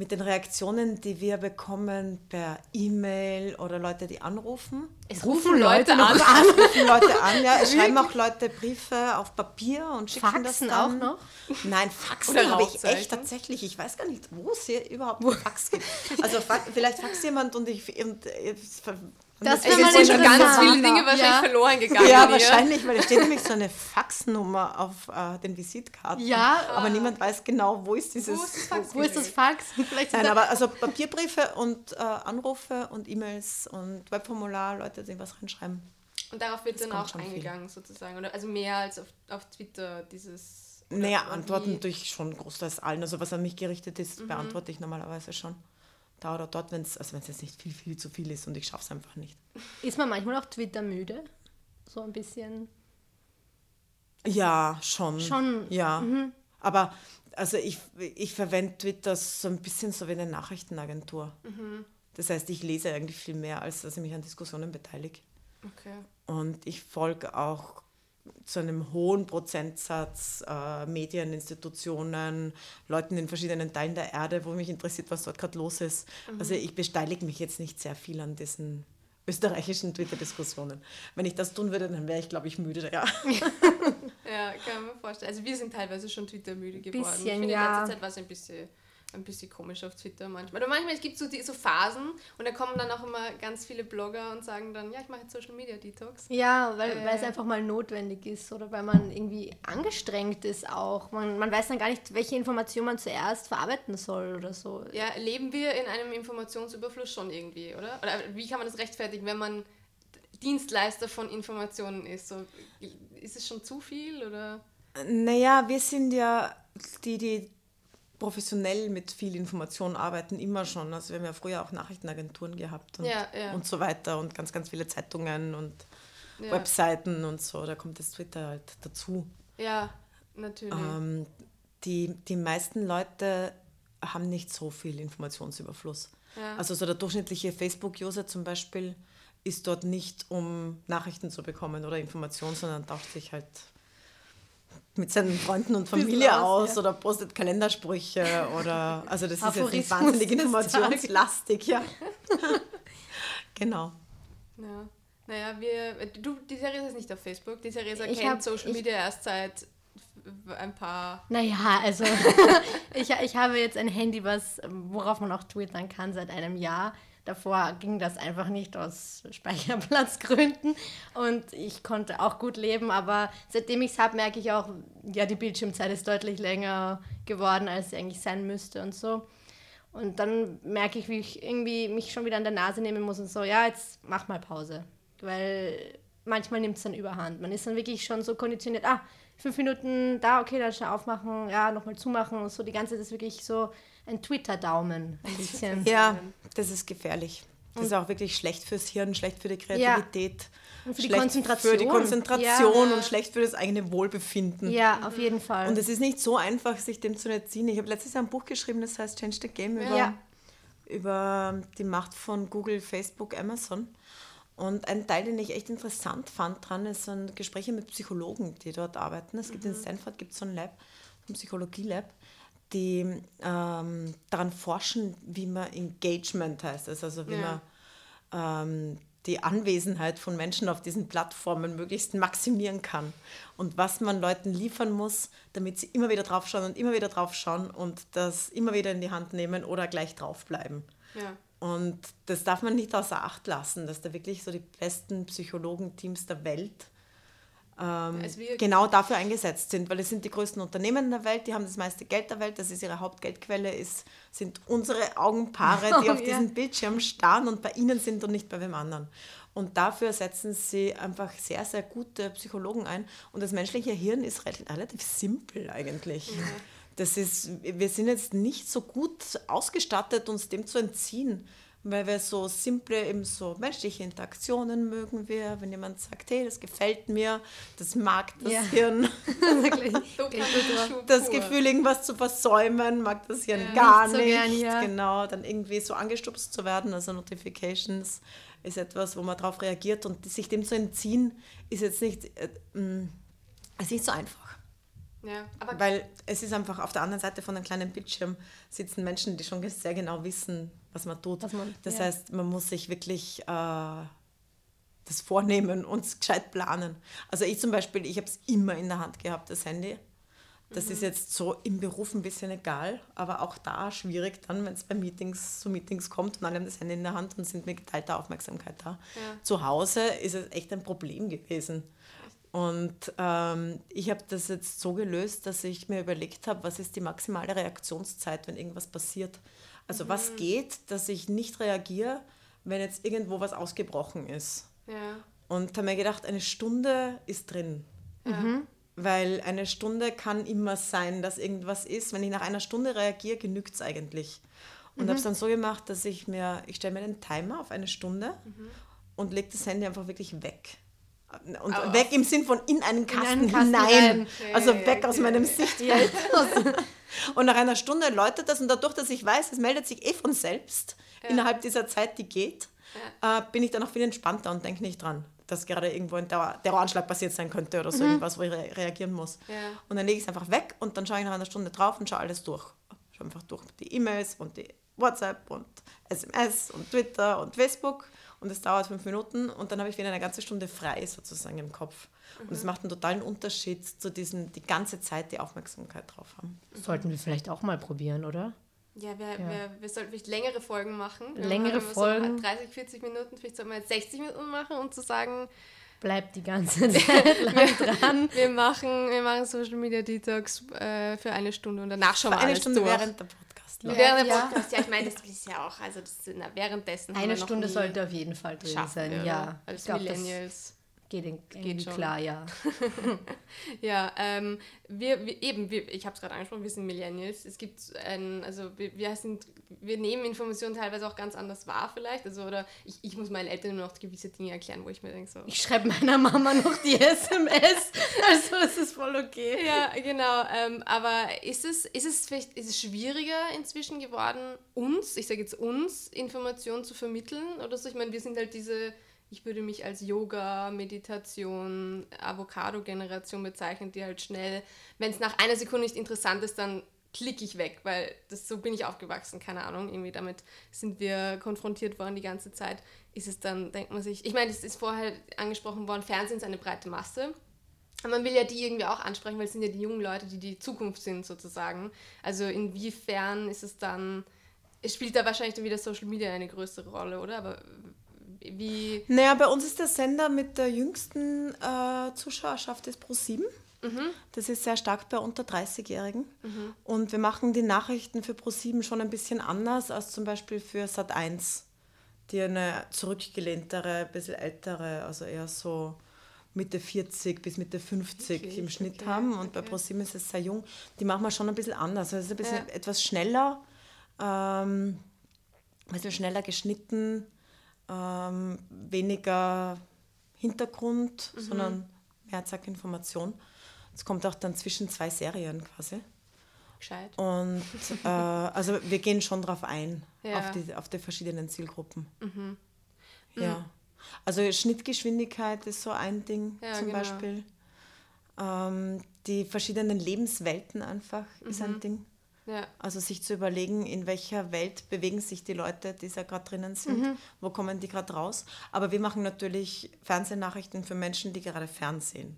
mit den Reaktionen, die wir bekommen per E-Mail oder Leute, die anrufen, es rufen Leute noch an. rufen Leute an, ja, es schreiben auch Leute Briefe auf Papier und schicken das Faxen dann. auch noch? Nein, Faxen habe ich echt tatsächlich, ich weiß gar nicht, wo es hier überhaupt einen Fax gibt. Also vielleicht faxt jemand und ich... Und, äh, ver- Das Es wäre mal sind schon ganz viele Dinge wahrscheinlich Ja. verloren gegangen. Ja, hier. wahrscheinlich, weil es steht nämlich so eine Faxnummer auf äh, den Visitkarten. Ja. Aber niemand weiß genau, wo ist dieses... Wo ist das Fax? Wo ist das Fax? Vielleicht Nein, aber also Papierbriefe und äh, Anrufe und E-Mails und Webformular, Leute, die was reinschreiben. Und darauf wird dann kommt auch schon viel. eingegangen, sozusagen. Oder, also mehr als auf, auf Twitter, dieses. Naja, antworten natürlich schon großteils allen. Also was an mich gerichtet ist, Mhm. beantworte ich normalerweise schon. Da oder dort, wenn es also wenn's jetzt nicht viel, viel zu viel ist und ich schaffe es einfach nicht. Ist man manchmal auch Twitter müde? So ein bisschen. Ja, schon. Schon, Ja. Aber also ich, ich verwende Twitter so ein bisschen so wie eine Nachrichtenagentur. Das heißt, ich lese eigentlich viel mehr, als dass ich mich an Diskussionen beteilige. Okay. Und ich folge auch zu einem hohen Prozentsatz äh, Medieninstitutionen, Leuten in verschiedenen Teilen der Erde, wo mich interessiert, was dort gerade los ist. Also ich beteilige mich jetzt nicht sehr viel an diesen österreichischen Twitter-Diskussionen. Wenn ich das tun würde, dann wäre ich, glaube ich, müde. Ja. Ja, kann man vorstellen. Also wir sind teilweise schon Twitter-müde geworden. Bisschen, ich finde, ja. in letzter Zeit war es ein bisschen, ein bisschen komisch auf Twitter manchmal. Oder manchmal gibt es so, die- so Phasen und da kommen dann auch immer ganz viele Blogger und sagen dann, ja, ich mache jetzt Social Media Detox. Ja, weil, Äh. weil es einfach mal notwendig ist oder weil man irgendwie angestrengt ist auch. Man, man weiß dann gar nicht, welche Information man zuerst verarbeiten soll oder so. Ja, leben wir in einem Informationsüberfluss schon irgendwie, oder? Oder wie kann man das rechtfertigen, wenn man Dienstleister von Informationen ist? So, ist es schon zu viel oder? Naja, wir sind ja die, die professionell mit viel Information arbeiten, immer schon. Also wir haben ja früher auch Nachrichtenagenturen gehabt und, Ja, ja. und so weiter und ganz, ganz viele Zeitungen und Ja, Webseiten und so. Da kommt das Twitter halt dazu. ja natürlich. Ähm, die, die meisten Leute haben nicht so viel Informationsüberfluss. Also so der durchschnittliche Facebook-User zum Beispiel ist dort nicht, um Nachrichten zu bekommen oder Informationen, sondern tauscht sich halt mit seinen Freunden und Familie aus, aus ja. oder postet Kalendersprüche oder also das ist jetzt wahnsinnig informationslastig, ja. genau. Ja. Naja, wir, du, die Theresa ist nicht auf Facebook. Die Theresa ich kennt hab, Social Media erst seit ein paar. Naja, also ich, ich habe jetzt ein Handy, was, worauf man auch twittern kann seit einem Jahr. Davor ging das einfach nicht aus Speicherplatzgründen und ich konnte auch gut leben, aber seitdem ich es habe, merke ich auch, ja, die Bildschirmzeit ist deutlich länger geworden, als sie eigentlich sein müsste und so. Und dann merke ich, wie ich irgendwie mich schon wieder an der Nase nehmen muss und so, ja, jetzt mach mal Pause. Weil manchmal nimmt es dann überhand. Man ist dann wirklich schon so konditioniert, ah, fünf Minuten da, okay, dann schnell aufmachen, ja, nochmal zumachen und so. Die ganze Zeit ist wirklich so ein Twitter-Daumen. Ein bisschen. ja, das ist gefährlich. Das ist auch wirklich schlecht fürs Hirn, schlecht für die Kreativität. Ja. Und für die Konzentration. Für die Konzentration ja. und schlecht für das eigene Wohlbefinden. Ja, auf jeden Fall. Und es ist nicht so einfach, sich dem zu erziehen. Ich habe letztes Jahr ein Buch geschrieben, das heißt Change the Game über, ja. über die Macht von Google, Facebook, Amazon. Und ein Teil, den ich echt interessant fand dran, ist so ein Gespräche mit Psychologen, die dort arbeiten. Es gibt mhm. in Stanford gibt so ein Lab, ein Psychologie-Lab, die ähm, daran forschen, wie man Engagement heißt, das, also wie ja. man ähm, die Anwesenheit von Menschen auf diesen Plattformen möglichst maximieren kann und was man Leuten liefern muss, damit sie immer wieder draufschauen und immer wieder draufschauen und das immer wieder in die Hand nehmen oder gleich draufbleiben. Ja. Und das darf man nicht außer Acht lassen, dass da wirklich so die besten Psychologenteams der Welt ähm, genau dafür eingesetzt sind, weil es sind die größten Unternehmen der Welt, die haben das meiste Geld der Welt, das ist ihre Hauptgeldquelle, ist, sind unsere Augenpaare, die oh, auf ja. diesen Bildschirm starren und bei ihnen sind und nicht bei wem anderen. Und dafür setzen sie einfach sehr, sehr gute Psychologen ein. Und das menschliche Hirn ist relativ simpel eigentlich. Ja das ist, wir sind jetzt nicht so gut ausgestattet, uns dem zu entziehen, weil wir so simple, eben so menschliche Interaktionen mögen wir. Wenn jemand sagt, hey, das gefällt mir, das mag das ja. Hirn. das Gefühl, irgendwas zu versäumen, mag das Hirn ja, gar nicht. So gern, ja. Genau, dann irgendwie so angestupst zu werden, also Notifications ist etwas, wo man darauf reagiert und sich dem zu entziehen, ist jetzt nicht, äh, mm, ist nicht so einfach. Ja, Weil es ist einfach auf der anderen Seite von einem kleinen Bildschirm sitzen Menschen, die schon sehr genau wissen, was man tut. Was man, das ja. heißt, man muss sich wirklich äh, das vornehmen und gescheit planen. Also ich zum Beispiel, ich habe es immer in der Hand gehabt, das Handy. Das mhm. ist jetzt so im Beruf ein bisschen egal, aber auch da schwierig dann, wenn es bei Meetings zu Meetings kommt und alle haben das Handy in der Hand und sind mit geteilter Aufmerksamkeit da. Ja. Zu Hause ist es echt ein Problem gewesen. Und ähm, ich habe das jetzt so gelöst, dass ich mir überlegt habe, was ist die maximale Reaktionszeit, wenn irgendwas passiert. Also mhm. was geht, dass ich nicht reagiere, wenn jetzt irgendwo was ausgebrochen ist. Ja. Und habe mir gedacht, eine Stunde ist drin. Mhm. Weil eine Stunde kann immer sein, dass irgendwas ist. Wenn ich nach einer Stunde reagiere, genügt es eigentlich. Und mhm. habe es dann so gemacht, dass ich mir, ich stelle mir den Timer auf eine Stunde mhm. und lege das Handy einfach wirklich weg. Und Aber weg im Sinn von in einen Kasten, in einen Kasten hinein. Okay, also weg okay. aus meinem Sichtfeld. und nach einer Stunde läutet das und dadurch, dass ich weiß, es meldet sich eh von selbst ja. innerhalb dieser Zeit, die geht, ja. äh, bin ich dann auch viel entspannter und denke nicht dran, dass gerade irgendwo ein Terroranschlag passiert sein könnte oder so mhm. irgendwas, wo ich re reagieren muss. Und dann lege ich es einfach weg und dann schaue ich nach einer Stunde drauf und schaue alles durch. Schaue einfach durch die E-Mails und die WhatsApp und SMS und Twitter und Facebook und es dauert fünf Minuten und dann habe ich wieder eine ganze Stunde frei sozusagen im Kopf. Mhm. Und es macht einen totalen Unterschied zu diesem, die ganze Zeit die Aufmerksamkeit drauf haben. Sollten wir vielleicht auch mal probieren, oder? Ja, wir, ja. wir, wir sollten vielleicht längere Folgen machen. Wir längere machen Folgen. So 30, 40 Minuten, vielleicht sollten wir jetzt 60 Minuten machen, um zu sagen, bleibt die ganze Zeit lang dran. Wir machen, wir machen Social Media Detox äh, für eine Stunde und danach schon mal eine Stunde durch. während der Podcast. Ja, während der Podcast, ja, ich meine, das ist ja auch, also das, na, währenddessen. Eine Stunde sollte auf jeden Fall drin sein, ja. Als Millennials. Geht in, geht schon. klar, ja. ja, ähm, wir, wir, eben, wir, ich habe es gerade angesprochen, wir sind Millennials. Es gibt ein, also wir, wir, sind, wir nehmen Informationen teilweise auch ganz anders wahr vielleicht. Also oder ich, ich muss meinen Eltern nur noch gewisse Dinge erklären, wo ich mir denke so. Ich schreibe meiner Mama noch die SMS, also ist es voll okay. Ja, genau. Ähm, aber ist es, ist es vielleicht, ist es schwieriger inzwischen geworden, uns, ich sage jetzt uns, Informationen zu vermitteln? Oder so? Ich meine, wir sind halt diese ich würde mich als Yoga, Meditation, Avocado-Generation bezeichnen, die halt schnell, wenn es nach einer Sekunde nicht interessant ist, dann klicke ich weg, weil das so bin ich aufgewachsen, keine Ahnung, irgendwie damit sind wir konfrontiert worden die ganze Zeit. Ist es dann, denkt man sich, ich meine, es ist vorher angesprochen worden, Fernsehen ist eine breite Masse. Aber man will ja die irgendwie auch ansprechen, weil es sind ja die jungen Leute, die die Zukunft sind sozusagen. Also inwiefern ist es dann, es spielt da wahrscheinlich dann wieder Social Media eine größere Rolle, oder? Aber wie. Naja, bei uns ist der Sender mit der jüngsten äh, Zuschauerschaft ist Pro7. Mhm. Das ist sehr stark bei unter 30-Jährigen. Mhm. Und wir machen die Nachrichten für Pro7 schon ein bisschen anders als zum Beispiel für Sat1, die eine zurückgelehntere, ein bisschen ältere, also eher so Mitte 40 bis Mitte 50 okay, im Schnitt okay, haben. Und okay. bei Pro7 ist es sehr jung. Die machen wir schon ein bisschen anders. Also es ist ein bisschen ja. etwas schneller, ähm, ein bisschen schneller geschnitten ähm, weniger Hintergrund, mhm. sondern mehr Zeitinformation. Es kommt auch dann zwischen zwei Serien quasi. Gescheit. Und äh, also wir gehen schon drauf ein, ja. auf, die, auf die verschiedenen Zielgruppen. Mhm. Ja. Mhm. Also Schnittgeschwindigkeit ist so ein Ding ja, zum genau. Beispiel. Ähm, die verschiedenen Lebenswelten einfach ist ein mhm. Ding. Ja. Also sich zu überlegen, in welcher Welt bewegen sich die Leute, die da gerade drinnen sind, mhm. wo kommen die gerade raus. Aber wir machen natürlich Fernsehnachrichten für Menschen, die gerade fernsehen.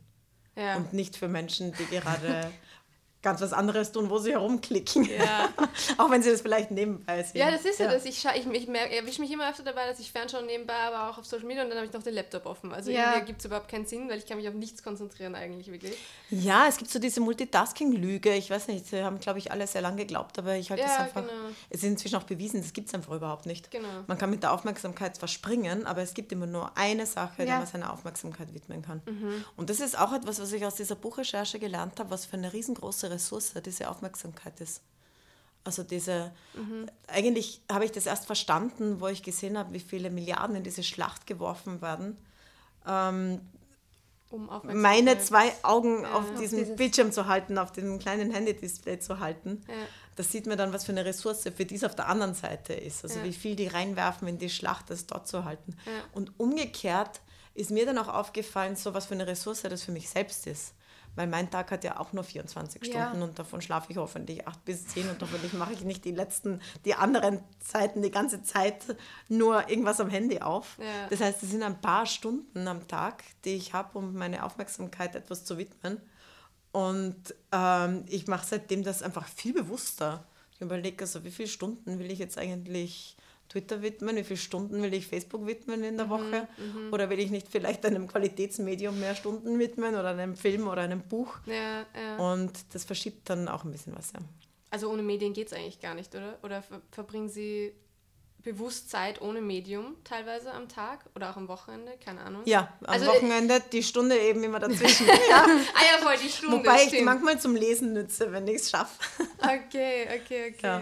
Ja. Und nicht für Menschen, die gerade ganz was anderes tun, wo sie herumklicken. Ja. auch wenn sie das vielleicht nebenbei sehen. Ja, das ist ja, das. Ich, ich, ich erwische mich immer öfter dabei, dass ich fernschaue nebenbei, aber auch auf Social Media und dann habe ich noch den Laptop offen. Also ja. irgendwie gibt es überhaupt keinen Sinn, weil ich kann mich auf nichts konzentrieren eigentlich wirklich. Ja, es gibt so diese Multitasking-Lüge. Ich weiß nicht, sie haben, glaube ich, alle sehr lange geglaubt, aber ich halte ja, das einfach... Genau. Es ist inzwischen auch bewiesen, das gibt es einfach überhaupt nicht. Genau. Man kann mit der Aufmerksamkeit zwar springen, aber es gibt immer nur eine Sache, ja. der man seine Aufmerksamkeit widmen kann. Mhm. Und das ist auch etwas, was ich aus dieser Buchrecherche gelernt habe, was für eine riesengroße Ressource diese Aufmerksamkeit ist. Also diese, mhm. eigentlich habe ich das erst verstanden, wo ich gesehen habe, wie viele Milliarden in diese Schlacht geworfen werden. Ähm, um meine zwei Augen ja, auf diesem Bildschirm zu halten, auf dem kleinen Handy-Display zu halten. Ja. Das sieht man dann, was für eine Ressource für dies auf der anderen Seite ist. Also ja. wie viel die reinwerfen in die Schlacht, das dort zu halten. Und umgekehrt ist mir dann auch aufgefallen, so was für eine Ressource das für mich selbst ist weil mein Tag hat ja auch nur 24 Stunden ja. und davon schlafe ich hoffentlich 8 bis 10 und hoffentlich mache ich nicht die letzten, die anderen Zeiten die ganze Zeit nur irgendwas am Handy auf. Ja. Das heißt, es sind ein paar Stunden am Tag, die ich habe, um meine Aufmerksamkeit etwas zu widmen. Und ähm, ich mache seitdem das einfach viel bewusster. Ich überlege also, wie viele Stunden will ich jetzt eigentlich Twitter widmen, wie viele Stunden will ich Facebook widmen in der mhm, Woche mhm, oder will ich nicht vielleicht einem Qualitätsmedium mehr Stunden widmen oder einem Film oder einem Buch. Ja, ja. Und das verschiebt dann auch ein bisschen was. Ja. Also ohne Medien geht es eigentlich gar nicht, oder? Oder ver verbringen Sie bewusst Zeit ohne Medium teilweise am Tag oder auch am Wochenende, keine Ahnung. Ja, am also, Wochenende die Stunde eben immer dazwischen. ja. ah ja, voll die Stunde. Wobei ich die manchmal zum Lesen nütze, wenn ich es schaffe. okay, okay, okay. Ja.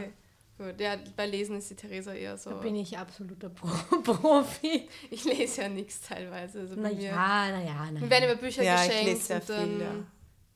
Gut, ja, bei Lesen ist die Theresa eher so. Da bin ich absoluter Pro Profi. Ich lese ja nichts teilweise. Also na ja, na ja, na Wir werden immer Bücher ja, geschenkt ich lese sehr und dann viel, ja.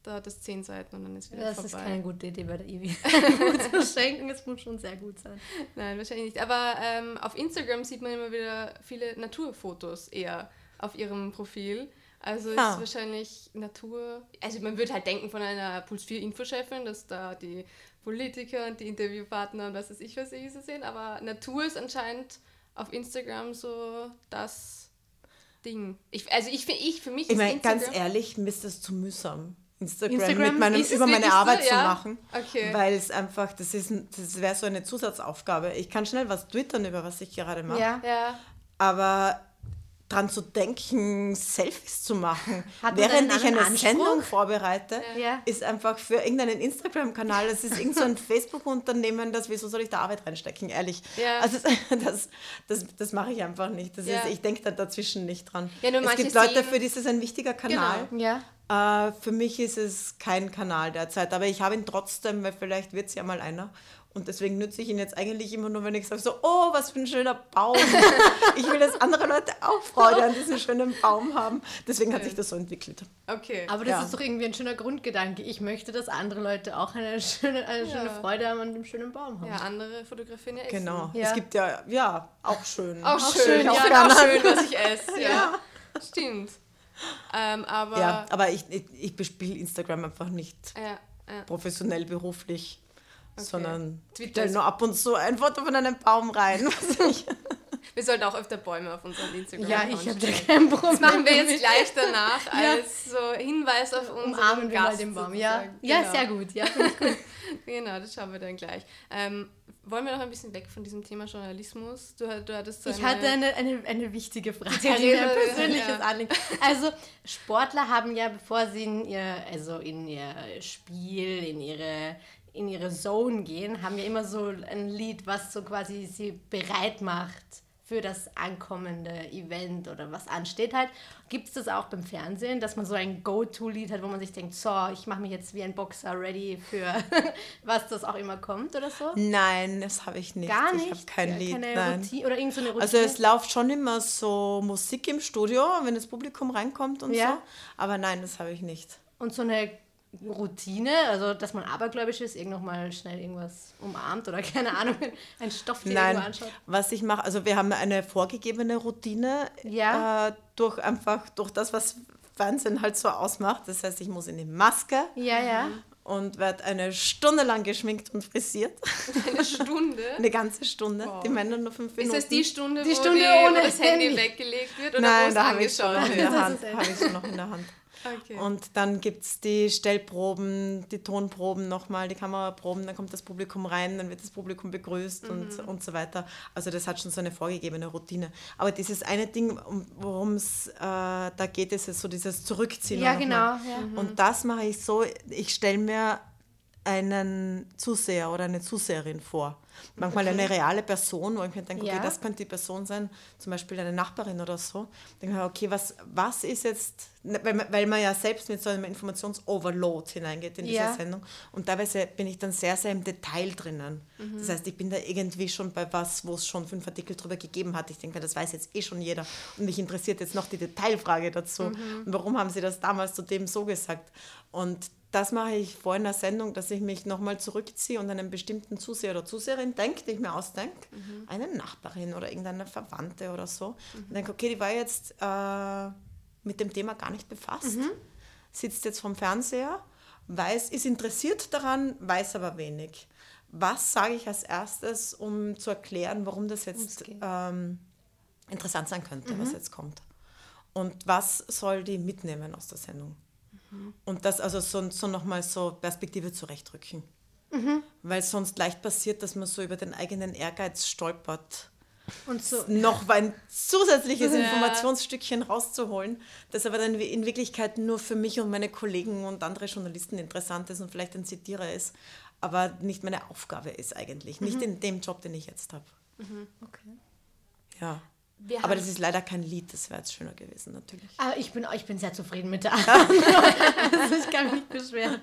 da hat es zehn Seiten und dann ist wieder das vorbei. Das ist keine gute Idee bei der Ivi. zu schenken, es muss schon sehr gut sein. Nein, wahrscheinlich nicht. Aber ähm, auf Instagram sieht man immer wieder viele Naturfotos eher auf ihrem Profil. Also ja. ist wahrscheinlich Natur. Also man würde halt denken von einer Puls 4 Infochefin, dass da die Politiker und die Interviewpartner und was weiß ich, was ich so sehen. Aber Natur ist anscheinend auf Instagram so das Ding. Ich, also ich, ich für mich ich meine, ganz ehrlich, mir ist das zu mühsam. Instagram, Instagram mit meinem, über meine Arbeit so? zu ja? machen. Okay. Weil es einfach, das, das wäre so eine Zusatzaufgabe. Ich kann schnell was twittern, über was ich gerade mache. Ja. ja. Aber dran zu denken, Selfies zu machen, Hat während ich eine anderen Sendung Anspruch? vorbereite, Ja. ist einfach für irgendeinen Instagram-Kanal, das ist irgendein so ein Facebook-Unternehmen, das, wieso soll ich da Arbeit reinstecken, ehrlich. Ja. Also das, das, das mache ich einfach nicht. Das Ja. ist, ich denke da dazwischen nicht dran. Ja, nur es gibt Leute, für die ist es ein wichtiger Kanal. Ja. Äh, für mich ist es kein Kanal derzeit, aber ich habe ihn trotzdem, weil vielleicht wird es ja mal einer. Und deswegen nütze ich ihn jetzt eigentlich immer nur, wenn ich sage so, oh, was für ein schöner Baum. ich will, dass andere Leute auch Freude an diesem schönen Baum haben. Deswegen hat sich das so entwickelt. Okay. Aber das Ja. ist doch irgendwie ein schöner Grundgedanke. Ich möchte, dass andere Leute auch eine schöne, eine schöne Ja. Freude haben an dem schönen Baum haben. ja, andere fotografieren ja Essen. Genau. Ja. Es gibt ja, ja, auch schön. Auch, schön. schön, Ich ja. auch schön, was ich esse. Ja. Stimmt. Ähm, aber Ja, aber ich, ich, ich bespiele Instagram einfach nicht ja, ja. professionell, beruflich, sondern Twitter stelle ist- nur ab und zu ein Foto von einem Baum rein. Wir sollten auch öfter Bäume auf unserem Instagram Ja, ich habe da stellen. kein Problem. Das machen wir jetzt gleich danach als so Hinweis auf unseren Umarmen wir mal Gast den Baum. Ja, sozusagen. ja Genau. sehr gut. Ja, gut. Genau, das schauen wir dann gleich. Ähm, wollen wir noch ein bisschen weg von diesem Thema Journalismus? Du, du hattest so Ich hatte eine, eine, eine wichtige Frage, ein Theresa, persönliches ja. Anliegen. Also Sportler haben ja, bevor sie in ihr, also in ihr Spiel, in ihre, in ihre Zone gehen, haben ja immer so ein Lied, was so quasi sie bereit macht für das ankommende Event oder was ansteht halt. Gibt es das auch beim Fernsehen, dass man so ein Go-To-Lied hat, wo man sich denkt, so, ich mache mich jetzt wie ein Boxer ready für was das auch immer kommt oder so? nein, das habe ich nicht. Gar Ich nicht? habe kein Ja, Lied. Keine nein. Routine oder irgendeine Routine? Also es läuft schon immer so Musik im Studio, wenn das Publikum reinkommt und Ja. so. Aber nein, das habe ich nicht. Und so eine Routine, also dass man abergläubisch ist, irgend noch mal schnell irgendwas umarmt oder keine Ahnung, ein Stofftier Nein, irgendwo anschaut. was ich mache, also wir haben eine vorgegebene Routine Ja. äh, durch einfach durch das, was Fernsehen halt so ausmacht. Das heißt, ich muss in die Maske Ja, ja. und werde eine Stunde lang geschminkt und frisiert. eine Stunde. Eine ganze Stunde. Wow. Die Männer nur fünf Ist Minuten. das die Stunde, Die wo, Stunde die, ohne wo das Handy, Handy. weggelegt wird oder wo Nein, da habe ich schon noch angeschaut in wird? der Das Hand. ist Habe ich schon noch in der Hand. Okay. Und dann gibt es die Stellproben, die Tonproben nochmal, die Kameraproben, dann kommt das Publikum rein, dann wird das Publikum begrüßt und, und so weiter. Also das hat schon so eine vorgegebene Routine. Aber dieses eine Ding, um, worum es äh, da geht, ist es so dieses Zurückziehen. Ja, genau. Ja. Und das mache ich so, ich stelle mir einen Zuseher oder eine Zuseherin vor. Manchmal eine reale Person, wo ich mir denke, okay, Ja. das könnte die Person sein, zum Beispiel eine Nachbarin oder so. Denke mir, okay, was, was ist jetzt, ne, weil, man- weil man ja selbst mit so einem Informationsoverload hineingeht in diese Ja. Sendung. Und teilweise bin ich dann sehr, sehr im Detail drinnen. Das heißt, ich bin da irgendwie schon bei was, wo es schon fünf Artikel drüber gegeben hat. Ich denke, das weiß jetzt eh schon jeder. Und mich interessiert jetzt noch die Detailfrage dazu. Und warum haben sie das damals zu dem so gesagt? Und das mache ich vor einer Sendung, dass ich mich nochmal zurückziehe und einen bestimmten Zuseher oder Zuseherin denke, die ich mir ausdenke, eine Nachbarin oder irgendeine Verwandte oder so. Und denke, okay, die war jetzt äh, mit dem Thema gar nicht befasst, sitzt jetzt vom Fernseher, weiß, ist interessiert daran, weiß aber wenig. Was sage ich als erstes, um zu erklären, warum das jetzt ähm, interessant sein könnte, was jetzt kommt? Und was soll die mitnehmen aus der Sendung? Und das also so, so nochmal so Perspektive zurechtrücken. Weil sonst leicht passiert, dass man so über den eigenen Ehrgeiz stolpert, Und so, noch ein zusätzliches Ja. Informationsstückchen rauszuholen, das aber dann in Wirklichkeit nur für mich und meine Kollegen und andere Journalisten interessant ist und vielleicht ein Zitierer ist, aber nicht meine Aufgabe ist eigentlich. Nicht in dem Job, den ich jetzt habe. okay. Ja. Wir Aber das ist leider kein Lied, das wäre jetzt schöner gewesen, natürlich. Aber ich bin, ich bin sehr zufrieden mit der Antwort. also ich kann mich nicht beschweren.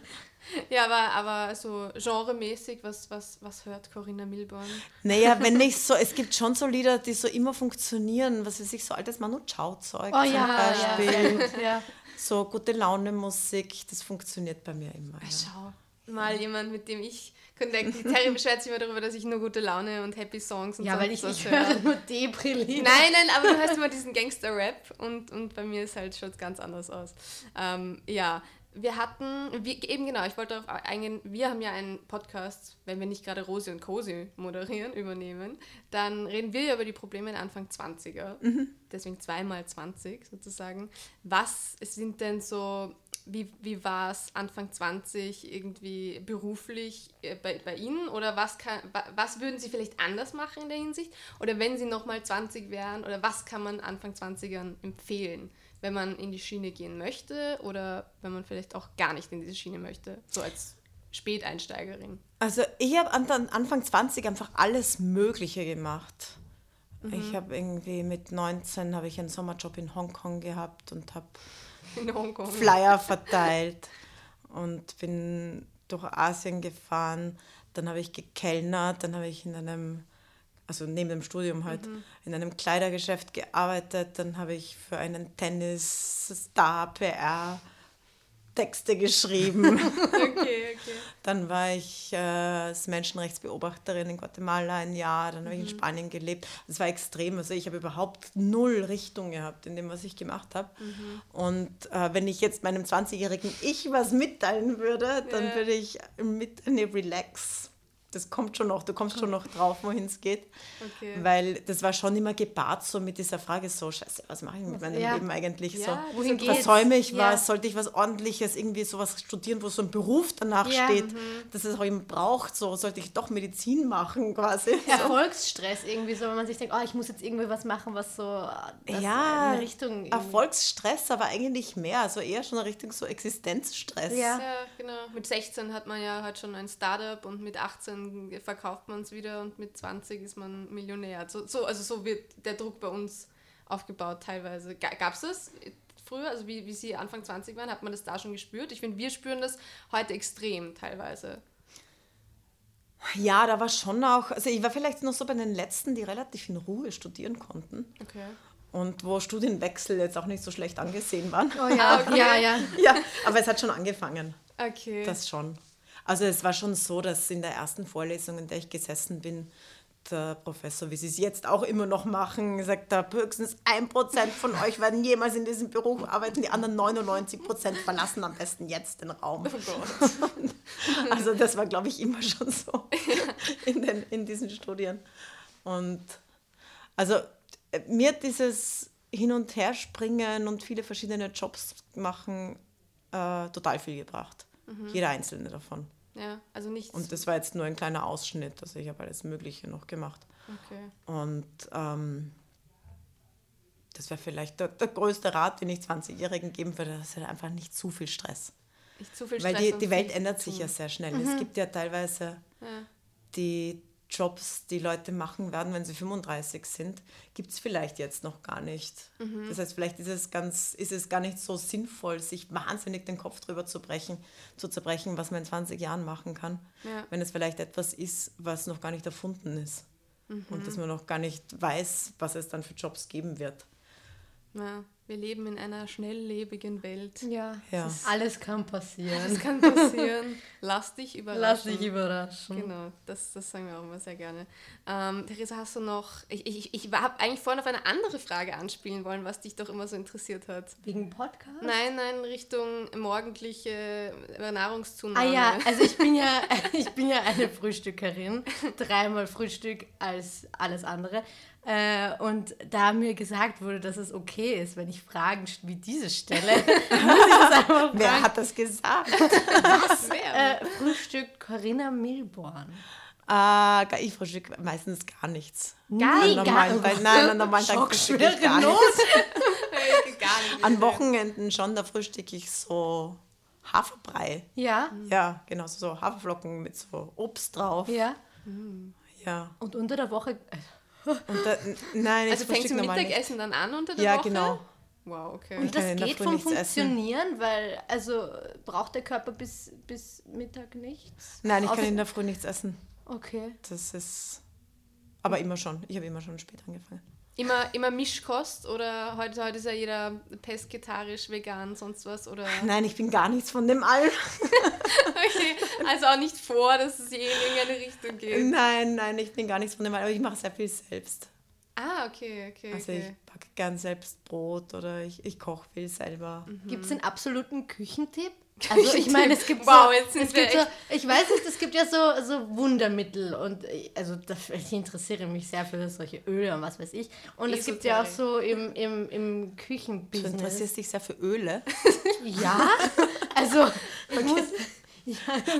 Ja, aber, aber so genremäßig, was, was, was hört Corinna Milborn? Naja, wenn nicht so, es gibt schon so Lieder, die so immer funktionieren, was weiß ich, so altes Manu Chao-Zeug Oh zum ja, Beispiel. ja, ja. So gute Laune-Musik, das funktioniert bei mir immer. Ja. Schau, mal jemand, mit dem ich connecte. Die Terry beschwert sich immer darüber, dass ich nur gute Laune und Happy Songs und Ja, weil ich, ich höre nur Depri-Lieder. Nein, nein, aber du hörst immer diesen Gangster-Rap und, und bei mir ist halt schaut ganz anders aus. Ähm, ja, wir hatten, wie, eben genau, ich wollte darauf eingehen, wir haben ja einen Podcast, wenn wir nicht gerade Rosi und Cosi moderieren, übernehmen, dann reden wir ja über die Probleme in Anfang 20er, deswegen zweimal 20 sozusagen. Was sind denn so wie, wie war es Anfang 20 irgendwie beruflich äh, bei, bei Ihnen? Oder was, kann, wa- was würden Sie vielleicht anders machen in der Hinsicht? Oder wenn Sie nochmal 20 wären, oder was kann man Anfang 20ern empfehlen, wenn man in die Schiene gehen möchte oder wenn man vielleicht auch gar nicht in diese Schiene möchte, so als Späteinsteigerin? Also ich habe an, an Anfang 20 einfach alles Mögliche gemacht. Ich habe irgendwie mit 19 habe ich einen Sommerjob in Hongkong gehabt und habe. Flyer verteilt und bin durch Asien gefahren. Dann habe ich gekellnert, dann habe ich in einem, also neben dem Studium halt, in einem Kleidergeschäft gearbeitet. Dann habe ich für einen Tennis-Star PR Texte geschrieben. Okay, okay. Dann war ich äh, als Menschenrechtsbeobachterin in Guatemala ein Jahr, dann habe ich in Spanien gelebt. Das war extrem. Also ich habe überhaupt null Richtung gehabt in dem, was ich gemacht habe. Und äh, wenn ich jetzt meinem 20-jährigen Ich was mitteilen würde, dann Ja. würde ich mit, nee, relax. Das kommt schon noch, du kommst schon noch drauf, wohin es geht. Okay. Weil das war schon immer gepaart so mit dieser Frage so, scheiße, was mache ich mit meinem Ja. Leben eigentlich Ja, so? wohin geht's? Versäume ich Ja. was? Sollte ich was ordentliches, irgendwie sowas studieren, wo so ein Beruf danach Ja, steht, dass es auch eben braucht? So sollte ich doch Medizin machen quasi. Erfolgsstress irgendwie so, wenn man sich denkt, oh, ich muss jetzt irgendwie was machen, was so ja, in eine Richtung. irgendwie- Erfolgsstress, aber eigentlich mehr, also eher schon in Richtung so Existenzstress. Ja. Ja, genau. Mit 16 hat man ja halt schon ein Startup und mit 18 verkauft man es wieder und mit 20 ist man Millionär. So, so, also so wird der Druck bei uns aufgebaut teilweise. Gab es das früher, also wie, wie Sie Anfang 20 waren, hat man das da schon gespürt? Ich finde, wir spüren das heute extrem teilweise. Ja, da war schon auch, also ich war vielleicht noch so bei den Letzten, die relativ in Ruhe studieren konnten Okay. und wo Studienwechsel jetzt auch nicht so schlecht angesehen waren. Oh ja, okay. ja, ja. Ja, aber es hat schon angefangen. Okay. Das schon. Also es war schon so, dass in der ersten Vorlesung, in der ich gesessen bin, der Professor, wie sie es jetzt auch immer noch machen, gesagt hat, höchstens ein Prozent von euch werden jemals in diesem Beruf arbeiten, die anderen 99 Prozent verlassen am besten jetzt den Raum. oh. Also das war, glaube ich, immer schon so in, den, in diesen Studien. Und also äh, mir hat dieses Hin- und Herspringen und viele verschiedene Jobs machen äh, total viel gebracht. Jeder einzelne davon. Ja, also nicht. Und das war jetzt nur ein kleiner Ausschnitt, also ich habe alles Mögliche noch gemacht. okay. Und ähm, das wäre vielleicht der, der größte Rat, den ich 20-Jährigen geben würde, das ist halt einfach nicht zu viel Stress. Nicht zu viel Weil Stress die, und die Welt ändert sich ja sehr schnell. Es gibt ja teilweise Ja. die Jobs, die Leute machen werden, wenn sie 35 sind, gibt es vielleicht jetzt noch gar nicht. Mhm. Das heißt, vielleicht ist es, ganz, ist es gar nicht so sinnvoll, sich wahnsinnig den Kopf drüber zu brechen, zu zerbrechen, was man in 20 Jahren machen kann, Ja. wenn es vielleicht etwas ist, was noch gar nicht erfunden ist. Mhm. Und dass man noch gar nicht weiß, was es dann für Jobs geben wird. Ja, wir leben in einer schnelllebigen Welt. Ja, Ja. alles kann passieren. Das kann passieren. Lass dich überraschen. Lass dich überraschen. Genau, das, das sagen wir auch immer sehr gerne. Ähm, Theresa, hast du noch. Ich, ich, ich habe eigentlich vorhin auf eine andere Frage anspielen wollen, was dich doch immer so interessiert hat. Wegen Podcast? Nein, nein, Richtung morgendliche Ah Nahrungszunahme. ja, also ich bin ja, ich bin ja eine Frühstückerin. Dreimal Frühstück als alles andere. Äh, und da mir gesagt wurde, dass es okay ist, wenn ich Fragen wie diese stelle, muss ich einfach Wer hat das gesagt? Was? Wer? Äh, Frühstück Corinna Milborn. Gar- ich frühstücke meistens gar nichts. Gar normalen, gar Tagen- nein, an normalen Tagen frühstücke ich gar nichts. An Wochenenden schon, da frühstücke ich so Haferbrei. Ja, Ja, genau, so Haferflocken mit so Obst drauf. ja. Ja. Und unter der Woche, äh, da, nein, Also fängst du nicht. Mittagessen dann an unter der Ja, Woche? genau. Wow, okay. und das geht vom nichts essen. Funktionieren, weil, also braucht der Körper bis, bis Mittag nichts? Nein, ich kann in der Früh nichts essen. Okay. Das ist. Aber immer schon. Ich habe immer schon spät angefangen. Immer, immer Mischkost oder heute, heute ist ja jeder pesketarisch, vegan, sonst was? Oder? Nein, ich bin gar nichts von dem all. Okay, also auch nicht vor, dass es je in irgendeine Richtung geht. Nein, nein, ich bin gar nichts von dem all. Aber ich mache sehr viel selbst. Ah, okay, okay, Also okay. ich backe gern selbst Brot oder ich, ich koche viel selber. Gibt es einen absoluten Küchentipp? Also ich meine, es gibt Wow, so, es gibt so, ich weiß nicht, es gibt ja so, so Wundermittel und also ich interessiere mich sehr für solche Öle und was weiß ich. Und es gibt ja auch so im, im, im Du Küchenbusiness. interessierst dich sehr für Öle. Ja, Also,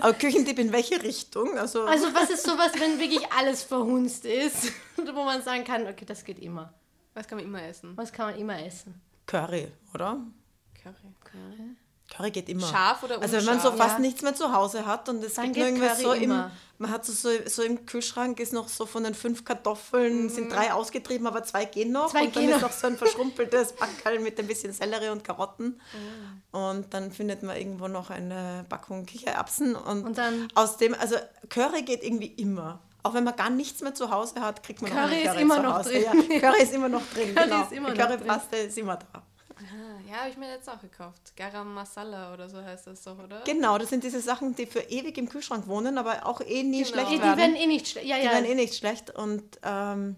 Aber Küchentipp in welche Richtung? Also, also was ist sowas, wenn wirklich alles verhunzt ist? Wo man sagen kann, okay, das geht immer. Was kann man immer essen? Was kann man immer essen? Curry, oder? Curry. Curry. Curry geht immer. Scharf oder Also wenn man so unscharf? fast Ja. nichts mehr zu Hause hat und es Dann gibt irgendwie Curry so im, immer. man hat so, so, so im Kühlschrank ist noch so von den fünf Kartoffeln sind drei ausgetrieben, aber zwei gehen noch Mhm. Zwei und dann gehen ist noch. noch so ein verschrumpeltes Backerl mit ein bisschen Sellerie und Karotten Ah. und dann findet man irgendwo noch eine Packung Kichererbsen und, Und dann- aus dem, also Curry geht irgendwie immer. Auch wenn man gar nichts mehr zu Hause hat, kriegt man noch Curry ist Curry immer zu noch Hause. drin. Ja, Curry ist immer noch drin. Curry genau. ist immer noch Currypaste ist immer da. Ja, habe ich mir jetzt auch gekauft. Garam Masala oder so heißt das doch, oder? Genau, das sind diese Sachen, die für ewig im Kühlschrank wohnen, aber auch eh nie Genau. schlecht Die, die werden. werden eh nicht schlecht. Ja, Die ja. werden eh nicht schlecht und ähm,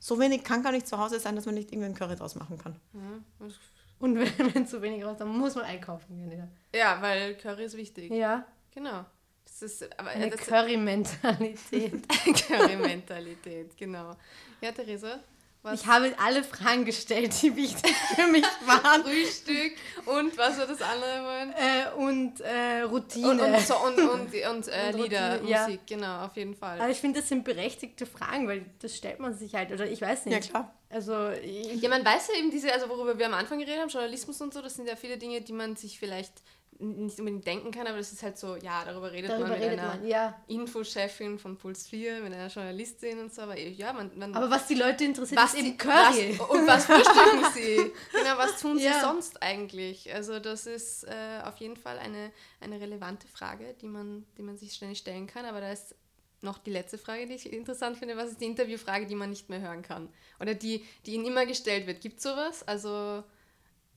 so wenig kann gar nicht zu Hause sein, dass man nicht irgendwie einen Curry draus machen kann. Und wenn, wenn zu wenig raus, dann muss man einkaufen gehen. Ja, weil Curry ist wichtig. Ja. ja. Genau. Das ist aber Eine Curry-Mentalität. Curry-Mentalität, genau. Ja, Theresa, was Ich habe alle Fragen gestellt, die wichtig für mich waren. Frühstück und was war das andere wollen? Äh, und äh, Routine. Und, und, so, und, und, und, äh, Und Lieder, Routine, ja. Musik, genau, auf jeden Fall. Aber ich finde, das sind berechtigte Fragen, weil das stellt man sich halt, oder ich weiß nicht. Ja, klar. Also, ich, Ja, man weiß ja eben diese, also worüber wir am Anfang geredet haben, Journalismus und so, das sind ja viele Dinge, die man sich vielleicht nicht unbedingt denken kann, aber das ist halt so, ja, darüber redet darüber man mit redet einer man, ja. Infochefin von Puls 4, mit einer Journalistin und so, aber ja, man, man Aber was die Leute interessiert, was ist eben die- Curry. Was, und was frühstücken sie? Genau, was tun sie Ja. sonst eigentlich? Also das ist äh, auf jeden Fall eine, eine relevante Frage, die man, die man sich ständig stellen kann, aber da ist noch die letzte Frage, die ich interessant finde. Was ist die Interviewfrage, die man nicht mehr hören kann? Oder die, die ihnen immer gestellt wird? Gibt es sowas? Also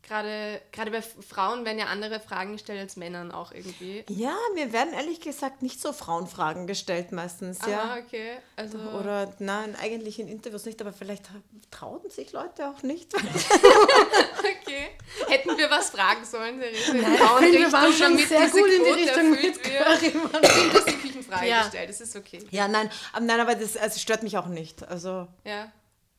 gerade gerade bei Frauen werden ja andere Fragen gestellt als Männern auch irgendwie. Ja, mir werden ehrlich gesagt nicht so Frauenfragen gestellt meistens, ja. Ah, okay. Also, Oder nein, eigentlich in Interviews nicht, aber vielleicht trauen sich Leute auch nicht. okay. Hätten wir was fragen sollen, Theresa? in Ich finde, wir waren schon sehr gut in die Richtung mit. Stimmt, dass die Küchenfrage Ja. gestellt, das ist okay. ja, nein, aber, nein, aber das also stört mich auch nicht. Also Ja,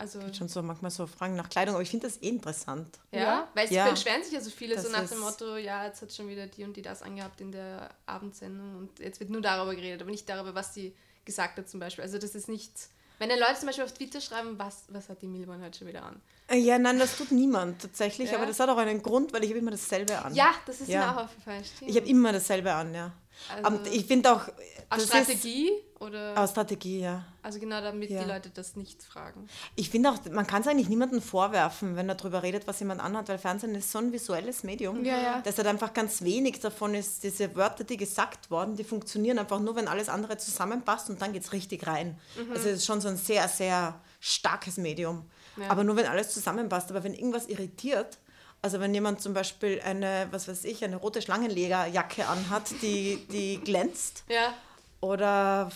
also, schon so manchmal so Fragen nach Kleidung, aber ich finde das eh interessant. ja, Ja. weil es Ja. beschweren sich ja so viele Das so nach dem Motto, ja, jetzt hat schon wieder die und die das angehabt in der Abendsendung und jetzt wird nur darüber geredet, aber nicht darüber, was sie gesagt hat zum Beispiel. Also das ist nicht, wenn dann Leute zum Beispiel auf Twitter schreiben, was, was hat die Milborn heute schon wieder an? Äh, Ja, nein, das tut niemand tatsächlich, Ja. aber das hat auch einen Grund, weil ich habe immer dasselbe an. Ja, das ist Ja. mir auch aufgefallen. Stimmt. Ich habe immer dasselbe an, ja. Also- Und ich finde auch, Aus Strategie oder? Aus Strategie, ja. also genau damit Ja. die Leute das nicht fragen. Ich finde auch, man kann es eigentlich niemandem vorwerfen, wenn er darüber redet, was jemand anhat, weil Fernsehen ist so ein visuelles Medium, Ja, ja. dass halt einfach ganz wenig davon ist, diese Wörter, die gesagt worden, die funktionieren einfach nur, wenn alles andere zusammenpasst und dann geht es richtig rein. Also es ist schon so ein sehr, sehr starkes Medium. Ja. Aber nur wenn alles zusammenpasst. Aber wenn irgendwas irritiert, also wenn jemand zum Beispiel eine, was weiß ich, eine rote Schlangenlegerjacke anhat, die, die glänzt, Ja, oder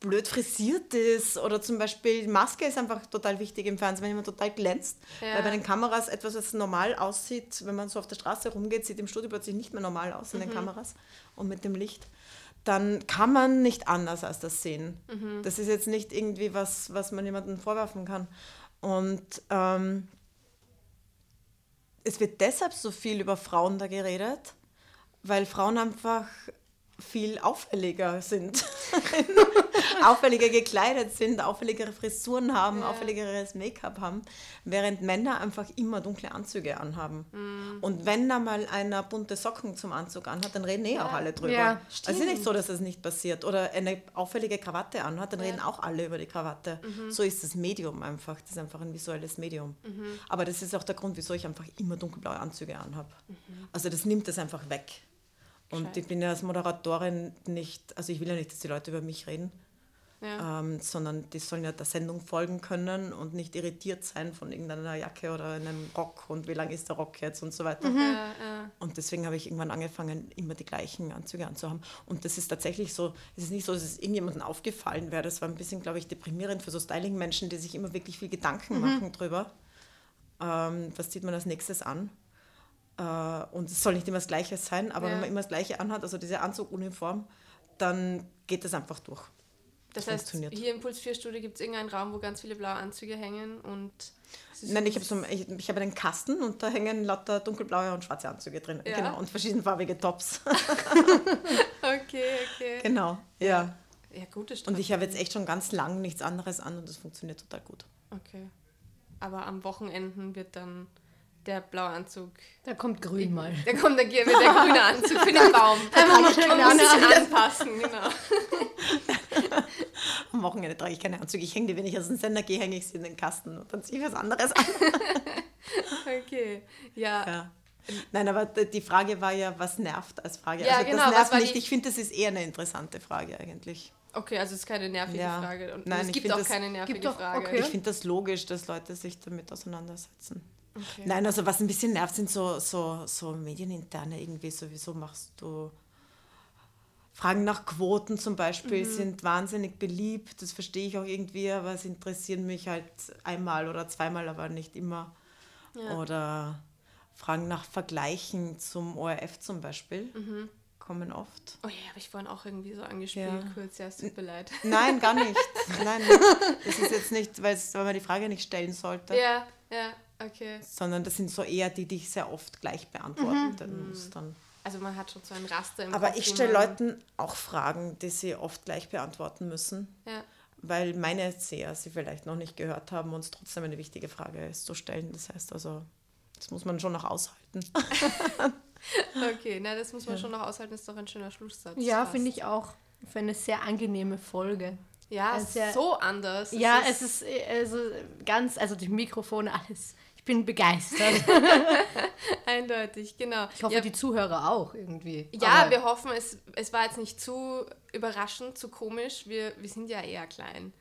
blöd frisiert ist oder zum Beispiel Maske ist einfach total wichtig im Fernsehen, wenn jemand total glänzt. Ja. Weil bei den Kameras etwas, was normal aussieht, wenn man so auf der Straße rumgeht, sieht im Studio plötzlich nicht mehr normal aus in den Kameras und mit dem Licht. Dann kann man nicht anders als das sehen. Das ist jetzt nicht irgendwie was, was man jemandem vorwerfen kann. Und ähm, es wird deshalb so viel über Frauen da geredet, weil Frauen einfach viel auffälliger sind. auffälliger gekleidet sind, auffälligere Frisuren haben, Ja. auffälligeres Make-up haben, während Männer einfach immer dunkle Anzüge anhaben. Und wenn da mal einer bunte Socken zum Anzug anhat, dann reden eh auch alle drüber. Ja, also es ist nicht so, dass das nicht passiert. Oder eine auffällige Krawatte anhat, dann reden auch alle über die Krawatte. So ist das Medium einfach. Das ist einfach ein visuelles Medium. Aber das ist auch der Grund, wieso ich einfach immer dunkelblaue Anzüge anhabe. Also das nimmt das einfach weg. Und Gescheit. ich bin ja als Moderatorin nicht, also ich will ja nicht, dass die Leute über mich reden, ja. ähm, sondern die sollen ja der Sendung folgen können und nicht irritiert sein von irgendeiner Jacke oder einem Rock und wie lang ist der Rock jetzt und so weiter. ja, ja. Und deswegen habe ich irgendwann angefangen, immer die gleichen Anzüge anzuhaben. Und das ist tatsächlich so, es ist nicht so, dass es irgendjemandem aufgefallen wäre. Das war ein bisschen, glaube ich, deprimierend für so Styling-Menschen, die sich immer wirklich viel Gedanken machen drüber. Ähm, was zieht man als nächstes an? Äh, und es soll nicht immer das Gleiche sein, aber Ja. wenn man immer das Gleiche anhat, also diese Anzuguniform, dann geht das einfach durch. Das heißt, funktioniert. hier im Puls 4 Studio gibt es irgendeinen Raum, wo ganz viele blaue Anzüge hängen und Nein, ich habe so, ich, ich hab einen Kasten und da hängen lauter dunkelblaue und schwarze Anzüge drin. Ja. Genau, und verschiedenfarbige Tops. Okay, okay. genau, ja. Ja, gute Und Strategie. ich habe jetzt echt schon ganz lang nichts anderes an und das funktioniert total gut. Okay. Aber am Wochenenden wird dann der blaue Anzug. Da kommt grün mal. Da kommt der, der grüne Anzug für den Baum. Man muss sich anpassen, genau. Am Wochenende trage ich keine Anzüge. Ich hänge die, wenn ich aus dem Sender gehe, hänge ich sie in den Kasten und dann ziehe ich was anderes an. Okay. Ja. Ja. Nein, aber die Frage war ja, was nervt als Frage. Ja, also genau, das nervt nicht. die- Ich finde, das ist eher eine interessante Frage eigentlich. Okay, also es ist keine nervige Ja. Frage. Und Nein, es ich gibt auch das- keine nervige Gibt doch- Frage. okay. Ich finde das logisch, dass Leute sich damit auseinandersetzen. Okay. Nein, also was ein bisschen nervt, sind so, so, so medieninterne irgendwie. Sowieso machst du Fragen nach Quoten zum Beispiel Mhm. sind wahnsinnig beliebt. Das verstehe ich auch irgendwie, aber es interessieren mich halt einmal oder zweimal, aber nicht immer. Ja. Oder Fragen nach Vergleichen zum ORF zum Beispiel Mhm. kommen oft. Oh ja, habe ich vorhin auch irgendwie so angespielt, Ja. kurz. Ja, es tut mir leid. Nein, gar nicht. Nein, das ist jetzt nicht, weil man die Frage nicht stellen sollte. Ja, ja, okay. sondern das sind so eher die, die ich sehr oft gleich beantworten muss dann. Also man hat schon so ein Raster im Aber Kopf, ich stelle Leuten auch Fragen, die sie oft gleich beantworten müssen, Ja. weil meine Seher sie vielleicht noch nicht gehört haben und es trotzdem eine wichtige Frage ist zu stellen. Das heißt also, das muss man schon noch aushalten. Okay, na, das muss man schon noch aushalten, ist doch ein schöner Schlusssatz. Ja, finde ich auch. Für eine sehr angeneime Folge. Ja, Also es ist ja- so anders. ja, es ist äh, also ganz, also die Mikrofone, alles. Ich bin begeistert. eindeutig, genau. Ich hoffe, ja, die Zuhörer auch irgendwie. ja Aber wir hoffen, es, es war jetzt nicht zu überraschend, zu komisch. Wir, wir sind ja eher klein.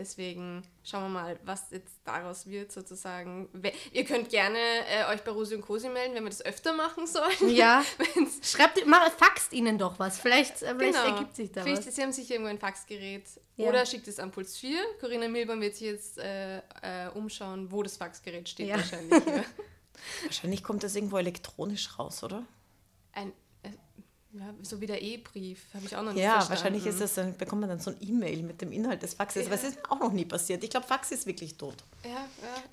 Deswegen schauen wir mal, was jetzt daraus wird sozusagen. Ihr könnt gerne äh, euch bei Rosi und Cosi melden, wenn wir das öfter machen sollen. Ja, Wenn's- schreibt, mal, faxt ihnen doch was. Vielleicht, äh, vielleicht Genau. ergibt sich da Vielleicht, was. Sie haben sicher irgendwo ein Faxgerät. Ja. Oder schickt es an Puls 4. Corinna Milborn wird sich jetzt äh, äh, umschauen, wo das Faxgerät steht Ja. wahrscheinlich. Ja. Wahrscheinlich kommt das irgendwo elektronisch raus, oder? Ein, ja, so wie der E-Brief, habe ich auch noch nicht Ja, verstanden. wahrscheinlich ist das, dann bekommt man dann so ein E-Mail mit dem Inhalt des Faxes. Aber es ist mir auch noch nie passiert. Ich glaube, Fax ist wirklich tot. Ja, ja.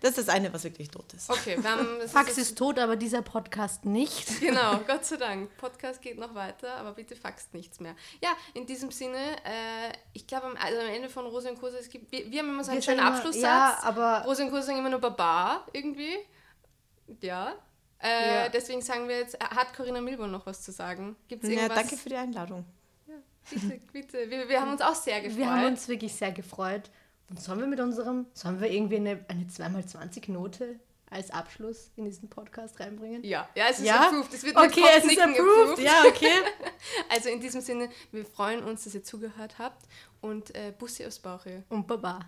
Das ist das eine, was wirklich tot ist. Okay, wir haben... das Fax jetzt- ist tot, aber dieser Podcast nicht. Genau, Gott sei Dank. Podcast geht noch weiter, aber bitte faxt nichts mehr. Ja, in diesem Sinne, äh, ich glaube, am, also am Ende von Rosi und Kurse, es gibt, wir, wir haben immer so einen Wir schönen sagen immer- Abschlusssatz. ja, aber- Rosi und Kurse sagen immer nur Baba irgendwie. Ja. Äh, Ja. Deswegen sagen wir jetzt, hat Corinna Milborn noch was zu sagen? Gibt es Ja, irgendwas? danke für die Einladung. Bitte, bitte. Wir, wir haben uns auch sehr gefreut. Wir haben uns wirklich sehr gefreut. Und sollen wir mit unserem, sollen wir irgendwie eine, eine 2x20-Note als Abschluss in diesen Podcast reinbringen? ja, ja, es ist Ja? approved. Es wird mit Okay, es ist Kopfnicken approved. Ja, okay. Also in diesem Sinne, wir freuen uns, dass ihr zugehört habt und äh, Bussi aufs Bauche. Und Baba.